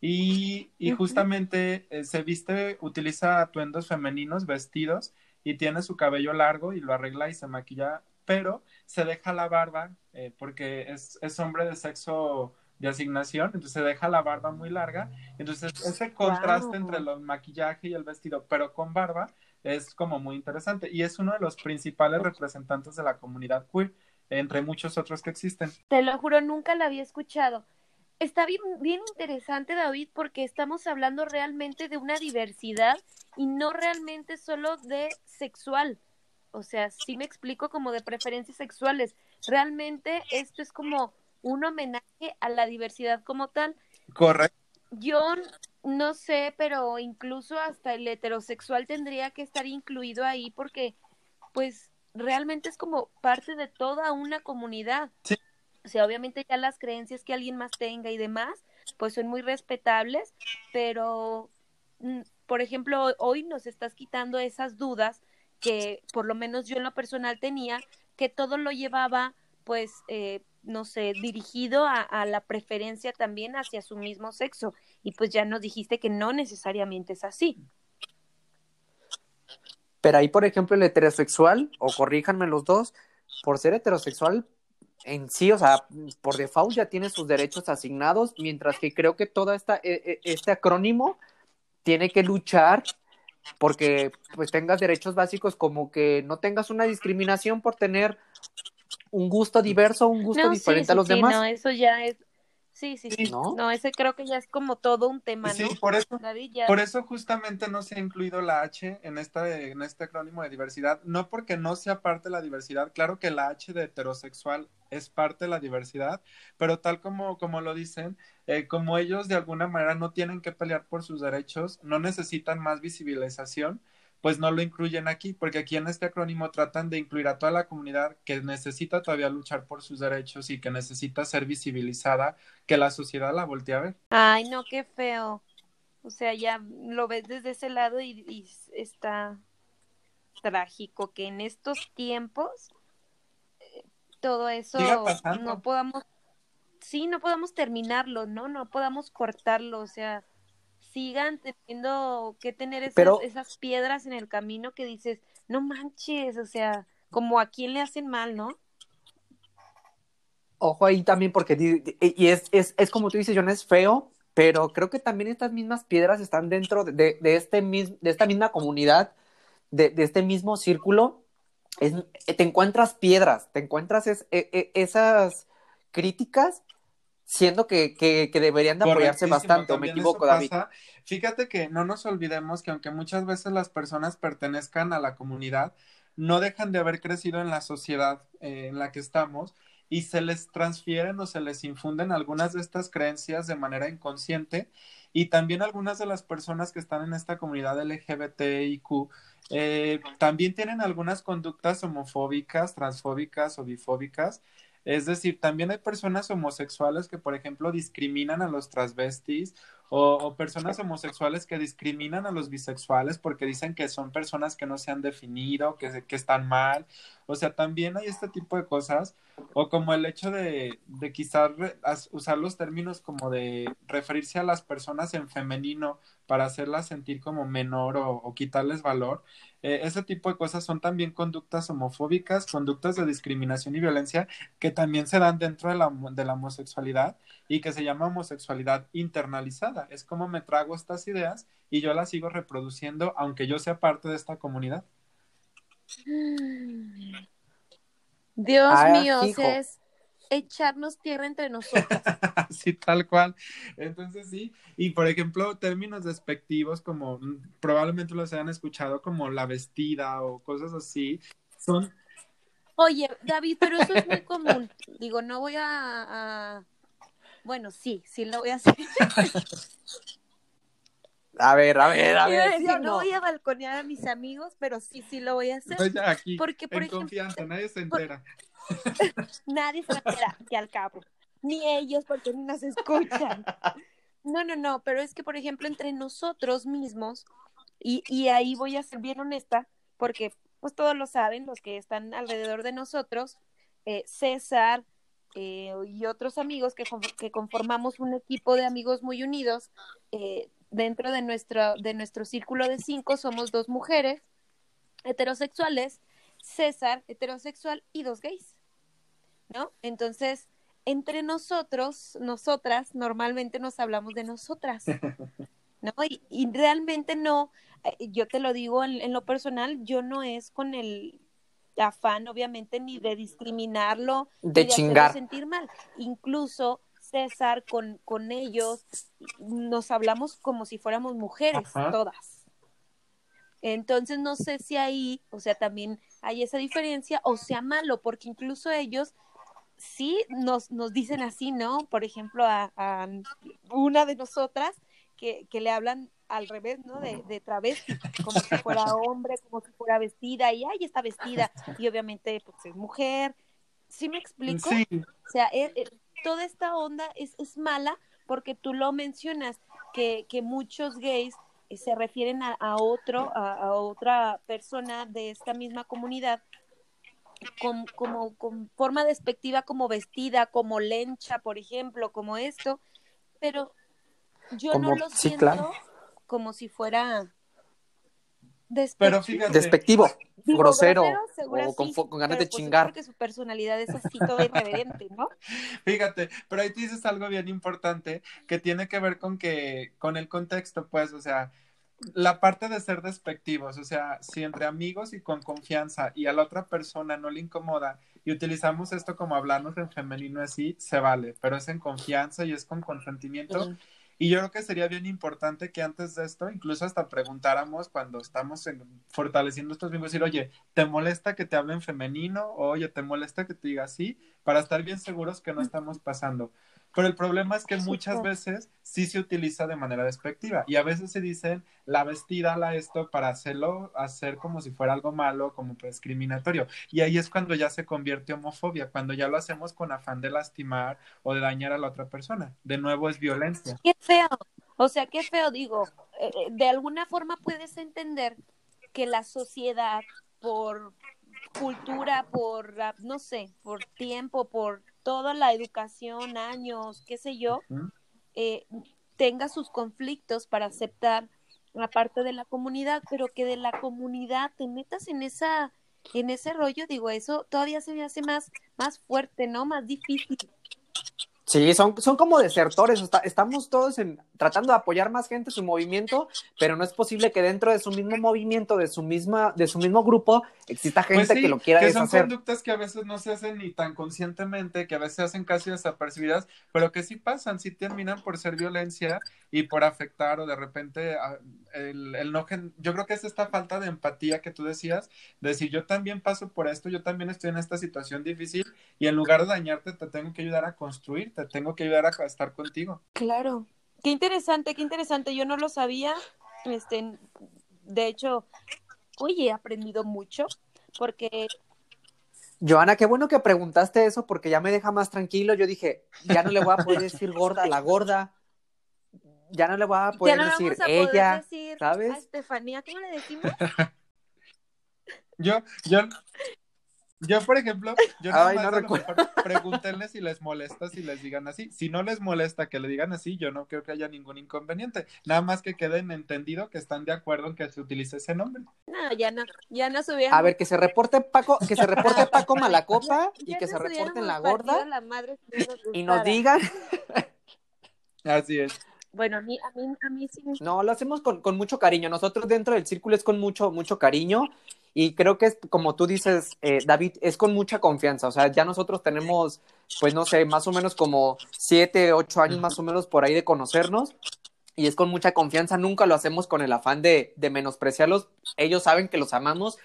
Y, y justamente eh, se viste, utiliza atuendos femeninos, vestidos, y tiene su cabello largo y lo arregla y se maquilla, pero se deja la barba eh, porque es, es hombre de sexo de asignación, entonces se deja la barba muy larga, entonces ese contraste entre el maquillaje y el vestido, pero con barba, es como muy interesante y es uno de los principales representantes de la comunidad queer, entre muchos otros que existen. Te lo juro, nunca la había escuchado. Está bien, bien interesante, David, porque estamos hablando realmente de una diversidad y no realmente solo de sexual. O sea, sí me explico como de preferencias sexuales. Realmente esto es como un homenaje a la diversidad como tal. Correcto. Yo no sé, pero incluso hasta el heterosexual tendría que estar incluido ahí porque, pues, realmente es como parte de toda una comunidad. Sí. O sea, obviamente ya las creencias que alguien más tenga y demás, pues son muy respetables, pero, mm, por ejemplo, hoy nos estás quitando esas dudas que por lo menos yo en lo personal tenía, que todo lo llevaba, pues, eh, no sé, dirigido a, la preferencia también hacia su mismo sexo. Y pues ya nos dijiste que no necesariamente es así. Pero ahí, por ejemplo, el heterosexual, o corríjanme los dos, por ser heterosexual en sí, o sea, por default ya tiene sus derechos asignados, mientras que creo que todo esta, e, e, este acrónimo tiene que luchar porque pues tengas derechos básicos como que no tengas una discriminación por tener un gusto diverso, un gusto diferente a los sí, demás. No, eso ya es. Sí, sí, sí. ¿No? ese creo que ya es como todo un tema, sí, por eso, por eso justamente no se ha incluido la H en, esta, en este acrónimo de diversidad. No porque no sea parte de la diversidad, claro que la H de heterosexual es parte de la diversidad, pero tal como, como lo dicen, eh, como ellos de alguna manera no tienen que pelear por sus derechos, no necesitan más visibilización, pues no lo incluyen aquí, porque aquí en este acrónimo tratan de incluir a toda la comunidad que necesita todavía luchar por sus derechos y que necesita ser visibilizada, que la sociedad la voltee a ver. Ay, no, qué feo. O sea, ya lo ves desde ese lado y, está trágico que en estos tiempos eh, todo eso no podamos, sí, no podamos terminarlo, ¿no? No podamos cortarlo, o sea, sigan teniendo que tener esas, esas piedras en el camino que dices, no manches, o sea, como a quién le hacen mal, ¿no? Ojo ahí también, porque y es, es, es como tú dices, John, es feo, pero creo que también estas mismas piedras están dentro de, de este de esta misma comunidad, de, de este mismo círculo. Es, te encuentras piedras, te encuentras es, e, e, esas críticas, siendo que, que, deberían de apoyarse bastante, o me equivoco, David. Fíjate que no nos olvidemos que aunque muchas veces las personas pertenezcan a la comunidad, no dejan de haber crecido en la sociedad eh, en la que estamos y se les transfieren o se les infunden algunas de estas creencias de manera inconsciente y también algunas de las personas que están en esta comunidad LGBTIQ eh, también tienen algunas conductas homofóbicas, transfóbicas o bifóbicas. Es decir, también hay personas homosexuales que, por ejemplo, discriminan a los transvestis o, personas homosexuales que discriminan a los bisexuales porque dicen que son personas que no se han definido, que, que están mal. O sea, también hay este tipo de cosas. O como el hecho de, de quizás usar los términos como de referirse a las personas en femenino para hacerlas sentir como menor o, quitarles valor. Eh, ese tipo de cosas son también conductas homofóbicas, conductas de discriminación y violencia que también se dan dentro de la, de la homosexualidad y que se llama homosexualidad internalizada. Es como me trago estas ideas y yo las sigo reproduciendo aunque yo sea parte de esta comunidad. Dios mío, es echarnos tierra entre nosotros. *laughs* sí, tal cual. Entonces sí, y por ejemplo, términos despectivos como mm, probablemente los hayan escuchado como la vestida o cosas así, son... Oye, David, pero eso es muy común. Digo, no voy a bueno, sí, sí lo voy a hacer. A ver, a ver, a ver. no? voy a balconear a mis amigos, pero sí, sí lo voy a hacer. Estoy ya aquí, porque, por en confianza, nadie se entera. Nadie se que al cabo. Ni ellos, porque ni nos escuchan. No, no, no, pero es que, por ejemplo, entre nosotros mismos, y, y ahí voy a ser bien honesta, porque pues todos lo saben, los que están alrededor de nosotros, eh, César, eh, y otros amigos que, que, conformamos un equipo de amigos muy unidos. Eh, dentro de nuestro, de nuestro círculo de cinco somos dos mujeres heterosexuales, César, heterosexual, y dos gays. ¿No? Entonces, entre nosotros, nosotras, normalmente nos hablamos de nosotras. *laughs* ¿No? Y, realmente no, eh, yo te lo digo en, en, lo personal, yo no es con el, afán, obviamente, ni de discriminarlo, de, ni de sentir mal. Incluso César con, con ellos nos hablamos como si fuéramos mujeres, todas. Entonces no sé si ahí, o sea, también hay esa diferencia o sea malo, porque incluso ellos sí nos, nos dicen así, ¿no? Por ejemplo, a, a una de nosotras que, que le hablan al revés, ¿no? De, de travesti, como si fuera *laughs* hombre, como si fuera vestida, y ay, está vestida, y obviamente, pues es mujer. ¿Sí me explico? Sí. O sea, eh, eh, toda esta onda es, es mala porque tú lo mencionas, que, que muchos gays se refieren a, a otro, a, otra persona de esta misma comunidad con, como con forma despectiva como vestida, como lencha, por ejemplo, como esto, pero yo no lo siento como si fuera despectivo, grosero, o con, ganas de pues, chingar. Porque su personalidad es así toda irreverente, ¿no? *laughs* Fíjate, pero ahí tú dices algo bien importante que tiene que ver con que, con el contexto, pues, o sea, la parte de ser despectivos, o sea, si entre amigos y con confianza y a la otra persona no le incomoda y utilizamos esto como hablarnos en femenino así, se vale, pero es en confianza y es con consentimiento. Y yo creo que sería bien importante que antes de esto, incluso hasta preguntáramos cuando estamos fortaleciendo estos vínculos, decir, oye, ¿te molesta que te hablen femenino? oye, ¿te molesta que te diga así? Para estar bien seguros que no estamos pasando. Pero el problema es que muchas veces sí se utiliza de manera despectiva y a veces se dicen la vestida, la esto, para hacerlo, hacer como si fuera algo malo, como discriminatorio. Y ahí es cuando ya se convierte homofobia, cuando ya lo hacemos con afán de lastimar o de dañar a la otra persona. De nuevo es violencia. Qué feo. O sea, qué feo, digo, eh, eh, de alguna forma puedes entender que la sociedad, por cultura, por, ah, no sé, por tiempo, por toda la educación, años, qué sé yo, eh, tenga sus conflictos para aceptar la parte de la comunidad, pero que de la comunidad te metas en esa en ese rollo, digo, eso todavía se me hace más más fuerte, ¿no? Más difícil. Sí, son, son como desertores, estamos todos en, tratando de apoyar más gente en su movimiento, pero no es posible que dentro de su mismo movimiento, de su misma, de su mismo grupo, exista pues gente que lo quiera que son conductas que a veces no se hacen ni tan conscientemente, que a veces se hacen casi desapercibidas, pero que sí pasan, sí terminan por ser violencia y por afectar o de repente el, el no yo creo que es esta falta de empatía que tú decías, de decir yo también paso por esto, yo también estoy en esta situación difícil y en lugar de dañarte te tengo que ayudar a construirte, tengo que ayudar a estar contigo. Claro. Qué interesante, qué interesante. Yo no lo sabía. Este, de hecho, oye, he aprendido mucho porque Joana, qué bueno que preguntaste eso porque ya me deja más tranquilo. Yo dije, ya no le voy a poder *laughs* decir gorda a la gorda. Ya no le voy a poder decir ella, ¿sabes? A Estefanía, ¿cómo le decimos? *laughs* yo, yo, yo, por ejemplo, yo más no pregúntenle si les molesta si les digan así. Si no les molesta que le digan así, yo no creo que haya ningún inconveniente. Nada más que queden entendido que están de acuerdo en que se utilice ese nombre. No, ya no, ya no subieron. A ver, que se reporte Paco, que se reporte Paco Malacopa y que se reporte la gorda. y nos digan. así es. Bueno, a mí, a mí, a mí sí. No, lo hacemos con, con mucho cariño. Nosotros dentro del círculo es con mucho, mucho cariño y creo que es, como tú dices, eh, David, es con mucha confianza. O sea, ya nosotros tenemos, pues no sé, más o menos como siete, ocho años más o menos por ahí de conocernos. Y es con mucha confianza, nunca lo hacemos con el afán de, de menospreciarlos. Ellos saben que los amamos.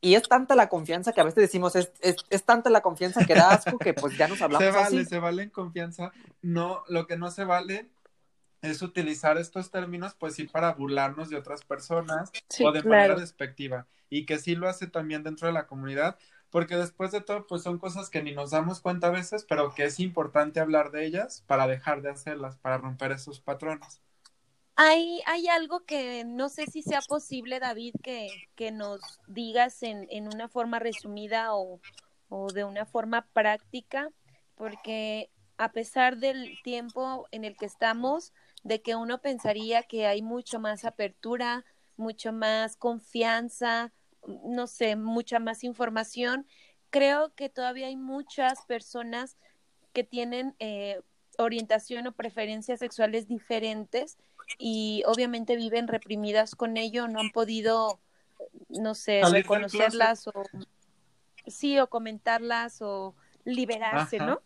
Y es tanta la confianza que a veces decimos, es, es, es tanta la confianza que da asco que pues ya nos *laughs* hablamos. Se vale, se vale en confianza. No, lo que no se vale es utilizar estos términos, pues sí, para burlarnos de otras personas o de manera despectiva. Y que sí lo hace también dentro de la comunidad, porque después de todo, pues son cosas que ni nos damos cuenta a veces, pero que es importante hablar de ellas para dejar de hacerlas, para romper esos patrones. Hay, hay algo que no sé si sea posible, David, que, que nos digas en, en una forma resumida o, o de una forma práctica, porque a pesar del tiempo en el que estamos, de que uno pensaría que hay mucho más apertura, mucho más confianza, no sé, mucha más información. Creo que todavía hay muchas personas que tienen eh, orientación o preferencias sexuales diferentes y obviamente viven reprimidas con ello, no han podido, no sé, reconocerlas o sí, o comentarlas o liberarse, ¿no?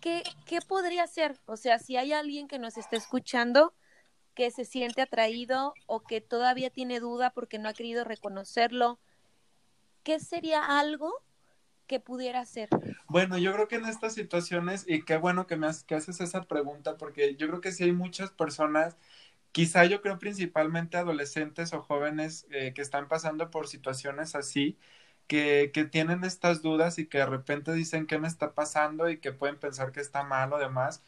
¿Qué, ¿qué podría ser? O sea, si hay alguien que nos está escuchando que se siente atraído o que todavía tiene duda porque no ha querido reconocerlo, ¿qué sería algo que pudiera ser? Bueno, yo creo que en estas situaciones, y qué bueno que me haces esa pregunta, porque yo creo que sí hay muchas personas, quizá yo creo principalmente adolescentes o jóvenes eh, que están pasando por situaciones así, que, tienen estas dudas y que de repente dicen qué me está pasando y que pueden pensar que está mal o demás.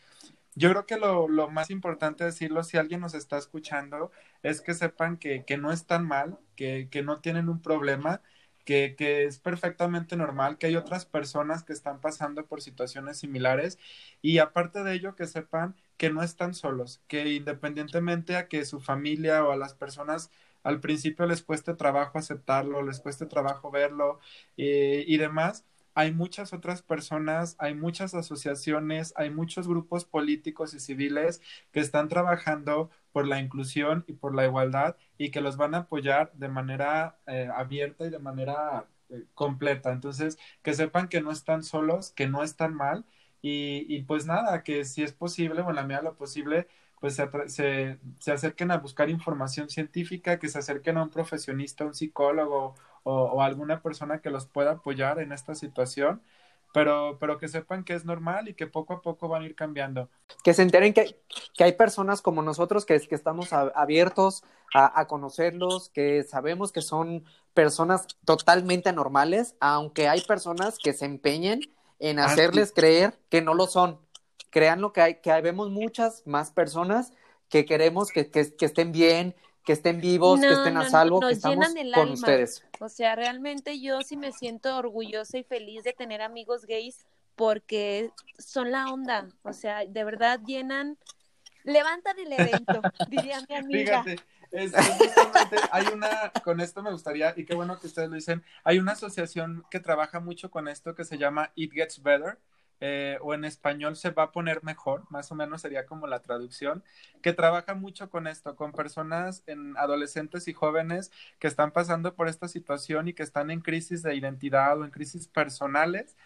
Yo creo que lo, lo más importante decirlo, si alguien nos está escuchando, es que sepan que, que no están mal, que, que no tienen un problema, que, que, es perfectamente normal, que hay otras personas que están pasando por situaciones similares y aparte de ello que sepan que no están solos, que independientemente a que su familia o a las personas al principio les cueste trabajo aceptarlo, les cueste trabajo verlo eh, y demás. Hay muchas otras personas, hay muchas asociaciones, hay muchos grupos políticos y civiles que están trabajando por la inclusión y por la igualdad y que los van a apoyar de manera eh, abierta y de manera eh, completa. Entonces, que sepan que no están solos, que no están mal y, y pues nada, que si es posible, o en la medida de lo posible, pues se, se, acerquen a buscar información científica, que se acerquen a un profesionista, un psicólogo o, alguna persona que los pueda apoyar en esta situación, pero, pero que sepan que es normal y que poco a poco van a ir cambiando. Que se enteren que, que hay personas como nosotros que, que estamos abiertos a, a, conocerlos, que sabemos que son personas totalmente normales, aunque hay personas que se empeñen en hacerles creer que no lo son créanlo que hay, que vemos muchas más personas que queremos que, que, estén bien, que estén vivos, que estén a salvo, que estamos con ustedes. O sea, realmente yo sí me siento orgullosa y feliz de tener amigos gays porque son la onda, o sea, de verdad llenan, levantan el evento, *laughs* diría mi amiga. Fíjate, hay una, con esto me gustaría, y qué bueno que ustedes lo dicen, hay una asociación que trabaja mucho con esto que se llama It Gets Better, eh, o en español se va a poner mejor, más o menos sería como la traducción, que trabaja mucho con esto, con personas en adolescentes y jóvenes que están pasando por esta situación y que están en crisis de identidad o en crisis personales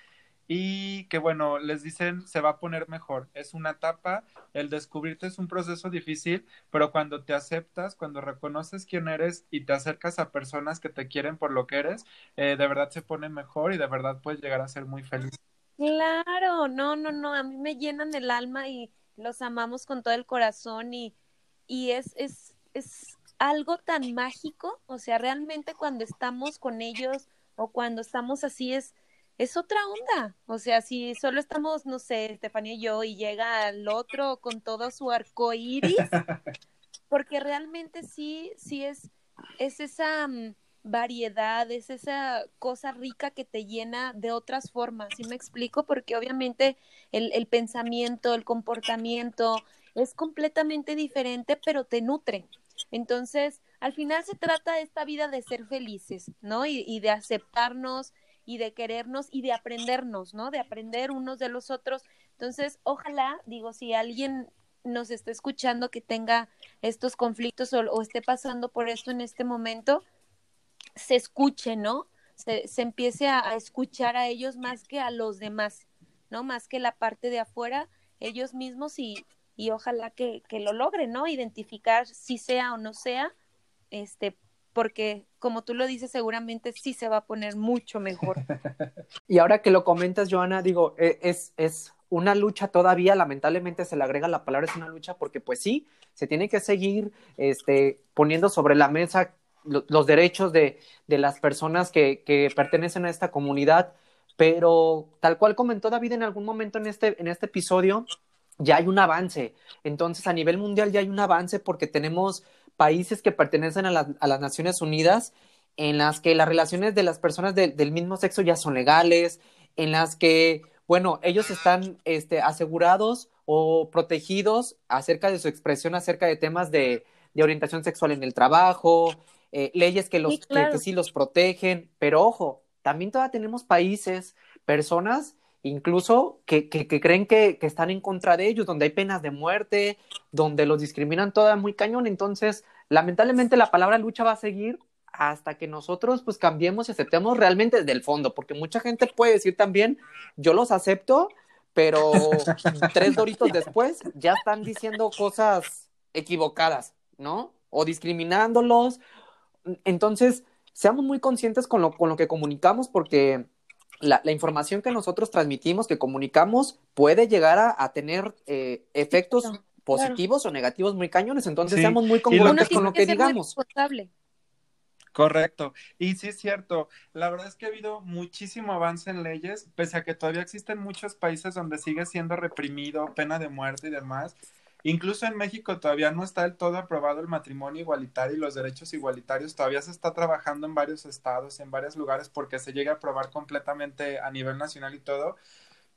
y que bueno, les dicen se va a poner mejor. Es una etapa, el descubrirte es un proceso difícil, pero cuando te aceptas, cuando reconoces quién eres y te acercas a personas que te quieren por lo que eres, eh, de verdad se pone mejor y de verdad puedes llegar a ser muy feliz. Claro, no, no, no, a mí me llenan el alma y los amamos con todo el corazón y, y es, es, es algo tan mágico, o sea, realmente cuando estamos con ellos o cuando estamos así es, es otra onda, o sea, si solo estamos, no sé, Estefanía y yo y llega el otro con todo su arco iris, *laughs* porque realmente sí, sí es, es esa... Mm, variedad, es esa cosa rica que te llena de otras formas, ¿sí me explico? Porque obviamente el, el pensamiento, el comportamiento es completamente diferente, pero te nutre. Entonces, al final se trata esta vida de ser felices, ¿no? Y, y, de aceptarnos y de querernos y de aprendernos, ¿no? De aprender unos de los otros. Entonces, ojalá, digo, si alguien nos está escuchando que tenga estos conflictos o esté pasando por esto en este momento, se escuche, ¿no? Se, se empiece a, escuchar a ellos más que a los demás, ¿no? Más que la parte de afuera, ellos mismos y, y ojalá que, que lo logren, ¿no? Identificar si sea o no sea, este, porque como tú lo dices, seguramente sí se va a poner mucho mejor. *laughs* Y ahora que lo comentas, Joana, digo, e, es, es una lucha todavía, lamentablemente se le agrega la palabra es una lucha, porque pues sí, se tiene que seguir este, poniendo sobre la mesa los derechos de, de las personas que, que, pertenecen a esta comunidad, pero tal cual comentó David en algún momento en este, en este episodio, ya hay un avance. Entonces, a nivel mundial ya hay un avance porque tenemos países que pertenecen a, a las Naciones Unidas en las que las relaciones de las personas del mismo sexo ya son legales, en las que, bueno, ellos están este, asegurados o protegidos acerca de su expresión, acerca de temas de, de orientación sexual en el trabajo, eh, leyes que, los, sí, que, sí los protegen, pero ojo, también todavía tenemos países, personas incluso que, que, que creen que, que, están en contra de ellos, donde hay penas de muerte, donde los discriminan toda muy cañón. Entonces, lamentablemente la palabra lucha va a seguir hasta que nosotros pues cambiemos y aceptemos realmente desde el fondo, porque mucha gente puede decir también, yo los acepto, pero *laughs* tres doritos después ya están diciendo cosas equivocadas, ¿no? O discriminándolos entonces, seamos muy conscientes con lo, con lo que comunicamos porque la, la, información que nosotros transmitimos, que comunicamos, puede llegar a, a tener eh, efectos positivos o negativos muy cañones. Entonces, seamos muy congruentes con lo que, digamos. Correcto. Y sí es cierto, la verdad es que ha habido muchísimo avance en leyes, pese a que todavía existen muchos países donde sigue siendo reprimido, pena de muerte y demás. Incluso en México todavía no está del todo aprobado el matrimonio igualitario y los derechos igualitarios. Todavía se está trabajando en varios estados, en varios lugares, porque se llegue a aprobar completamente a nivel nacional y todo.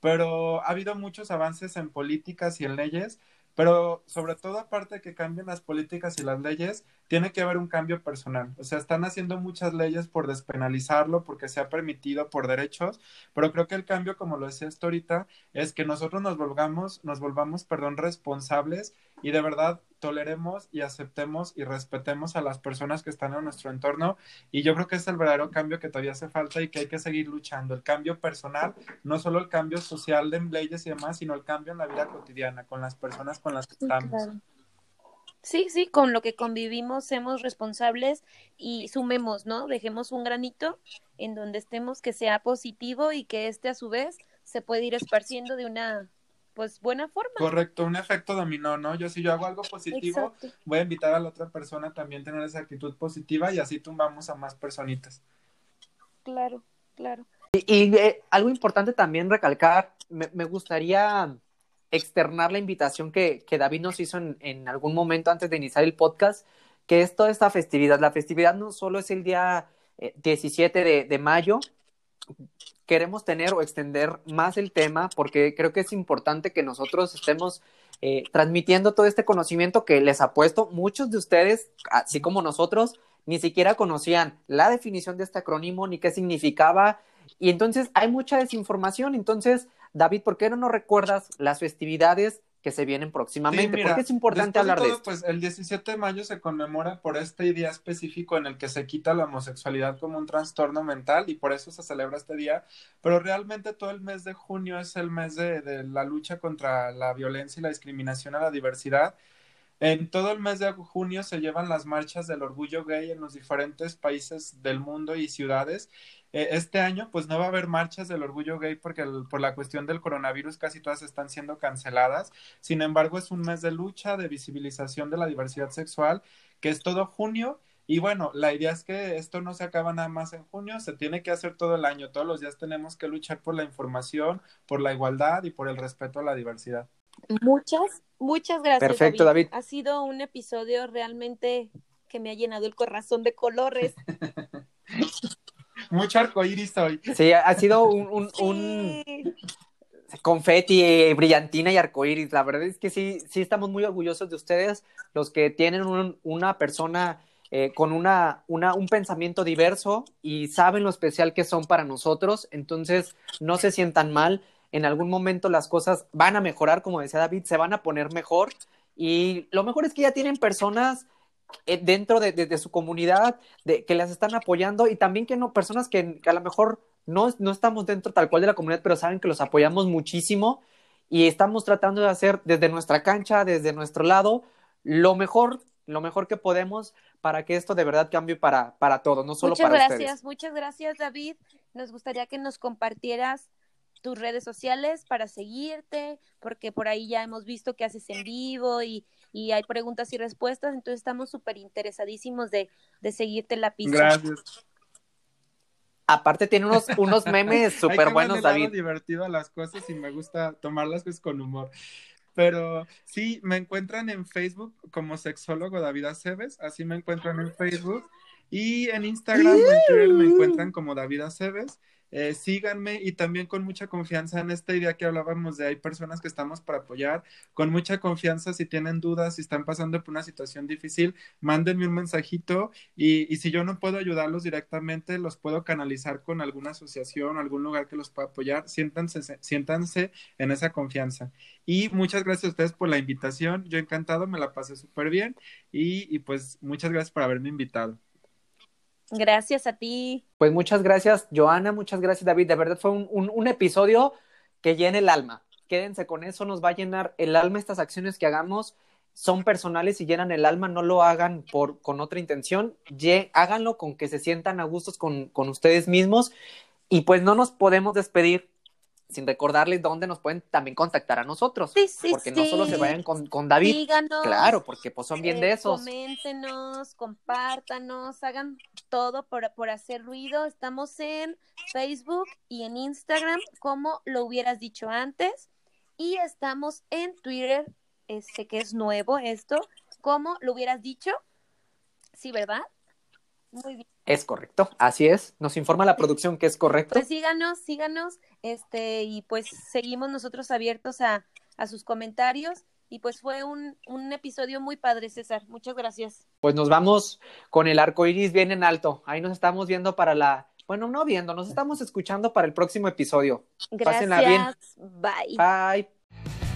Pero ha habido muchos avances en políticas y en leyes, pero sobre todo aparte que cambien las políticas y las leyes, tiene que haber un cambio personal. O sea, están haciendo muchas leyes por despenalizarlo, porque se ha permitido por derechos, pero creo que el cambio, como lo decía esto ahorita, es que nosotros nos volvamos, nos volvamos, perdón, responsables y de verdad toleremos y aceptemos y respetemos a las personas que están en nuestro entorno. Y yo creo que es el verdadero cambio que todavía hace falta y que hay que seguir luchando. El cambio personal, no solo el cambio social de leyes y demás, sino el cambio en la vida cotidiana, con las personas con las que estamos. Sí, sí, con lo que convivimos, seamos responsables y sumemos, ¿no? Dejemos un granito en donde estemos que sea positivo y que este a su vez se puede ir esparciendo de una pues buena forma. Correcto, un efecto dominó, ¿no? Yo si yo hago algo positivo, voy a invitar a la otra persona también a tener esa actitud positiva y así tumbamos a más personitas. Claro, claro. Y, eh, algo importante también recalcar, me, me gustaría externar la invitación que, que David nos hizo en, en, algún momento antes de iniciar el podcast, que es toda esta festividad. La festividad no solo es el día 17 eh, de, de mayo, queremos tener o extender más el tema porque creo que es importante que nosotros estemos eh, transmitiendo todo este conocimiento que les ha puesto muchos de ustedes, así como nosotros, ni siquiera conocían la definición de este acrónimo ni qué significaba. Y entonces hay mucha desinformación. Entonces, David, ¿por qué no nos recuerdas las festividades que se vienen próximamente. ¿Por qué es importante hablar de, esto? Pues el 17 de mayo se conmemora por este día específico en el que se quita la homosexualidad como un trastorno mental y por eso se celebra este día. Pero realmente todo el mes de junio es el mes de, de la lucha contra la violencia y la discriminación a la diversidad. En todo el mes de junio se llevan las marchas del orgullo gay en los diferentes países del mundo y ciudades este año pues no va a haber marchas del orgullo gay porque por la cuestión del coronavirus casi todas están siendo canceladas. Sin embargo, es un mes de lucha, de visibilización de la diversidad sexual, que es todo junio. Y bueno, la idea es que esto no se acaba nada más en junio, se tiene que hacer todo el año. Todos los días tenemos que luchar por la información, por la igualdad y por el respeto a la diversidad. Muchas, muchas gracias. Perfecto, David. Ha sido un episodio realmente que me ha llenado el corazón de colores. *laughs* Mucho arcoíris hoy. Sí, ha sido un, un, confeti, brillantina y arcoíris. La verdad es que sí, sí estamos muy orgullosos de ustedes, los que tienen una persona eh, con una, una, un pensamiento diverso y saben lo especial que son para nosotros. Entonces, no se sientan mal. En algún momento las cosas van a mejorar, como decía David, se van a poner mejor. Y lo mejor es que ya tienen personas dentro de, su comunidad, de, que las están apoyando y también que no, personas que, a lo mejor no, no estamos dentro tal cual de la comunidad, pero saben que los apoyamos muchísimo y estamos tratando de hacer desde nuestra cancha, desde nuestro lado, lo mejor, lo mejor que podemos para que esto de verdad cambie para, para todos, no solo muchas para gracias, Muchas gracias, David. Nos gustaría que nos compartieras tus redes sociales para seguirte, porque por ahí ya hemos visto que haces en vivo y, y hay preguntas y respuestas, entonces estamos súper interesadísimos de, de seguirte la pista. Gracias. Aparte tiene unos, *laughs* unos memes súper buenos, David. divertido a las cosas y me gusta tomarlas pues con humor. Pero sí, me encuentran en Facebook como sexólogo David Aceves, así me encuentran en Facebook. Y en Instagram en Twitter me encuentran como David Aceves. Eh, síganme y también con mucha confianza en esta idea que hablábamos de hay personas que estamos para apoyar, con mucha confianza si tienen dudas, si están pasando por una situación difícil, mándenme un mensajito y, y si yo no puedo ayudarlos directamente, los puedo canalizar con alguna asociación, algún lugar que los pueda apoyar, siéntanse, siéntanse en esa confianza. Y muchas gracias a ustedes por la invitación, yo encantado, me la pasé súper bien y, y pues muchas gracias por haberme invitado. Gracias a ti. Pues muchas gracias, Joana, muchas gracias, David. De verdad fue un, episodio que llena el alma. Quédense con eso, nos va a llenar el alma estas acciones que hagamos. Son personales y llenan el alma, no lo hagan por, con otra intención, háganlo con que se sientan a gustos con, con ustedes mismos. Y pues no nos podemos despedir sin recordarles dónde nos pueden también contactar a nosotros. Sí, sí, porque no solo se vayan con, con David. Díganos, claro, porque pues son bien eh, de esos. Coméntenos, compártanos, hagan todo por, por hacer ruido. Estamos en Facebook y en Instagram, como lo hubieras dicho antes. Y estamos en Twitter, este que es nuevo esto, como lo hubieras dicho. Sí, ¿verdad? Muy bien. Es correcto, así es. Nos informa la producción que es correcto. Pues síganos, síganos, este, y pues seguimos nosotros abiertos a, a sus comentarios. Y pues fue un, un, episodio muy padre, César. Muchas gracias. Pues nos vamos con el arco iris bien en alto. Ahí nos estamos viendo para la. Bueno, no viendo, nos estamos escuchando para el próximo episodio. Gracias. Pásenla bien. Bye. Bye.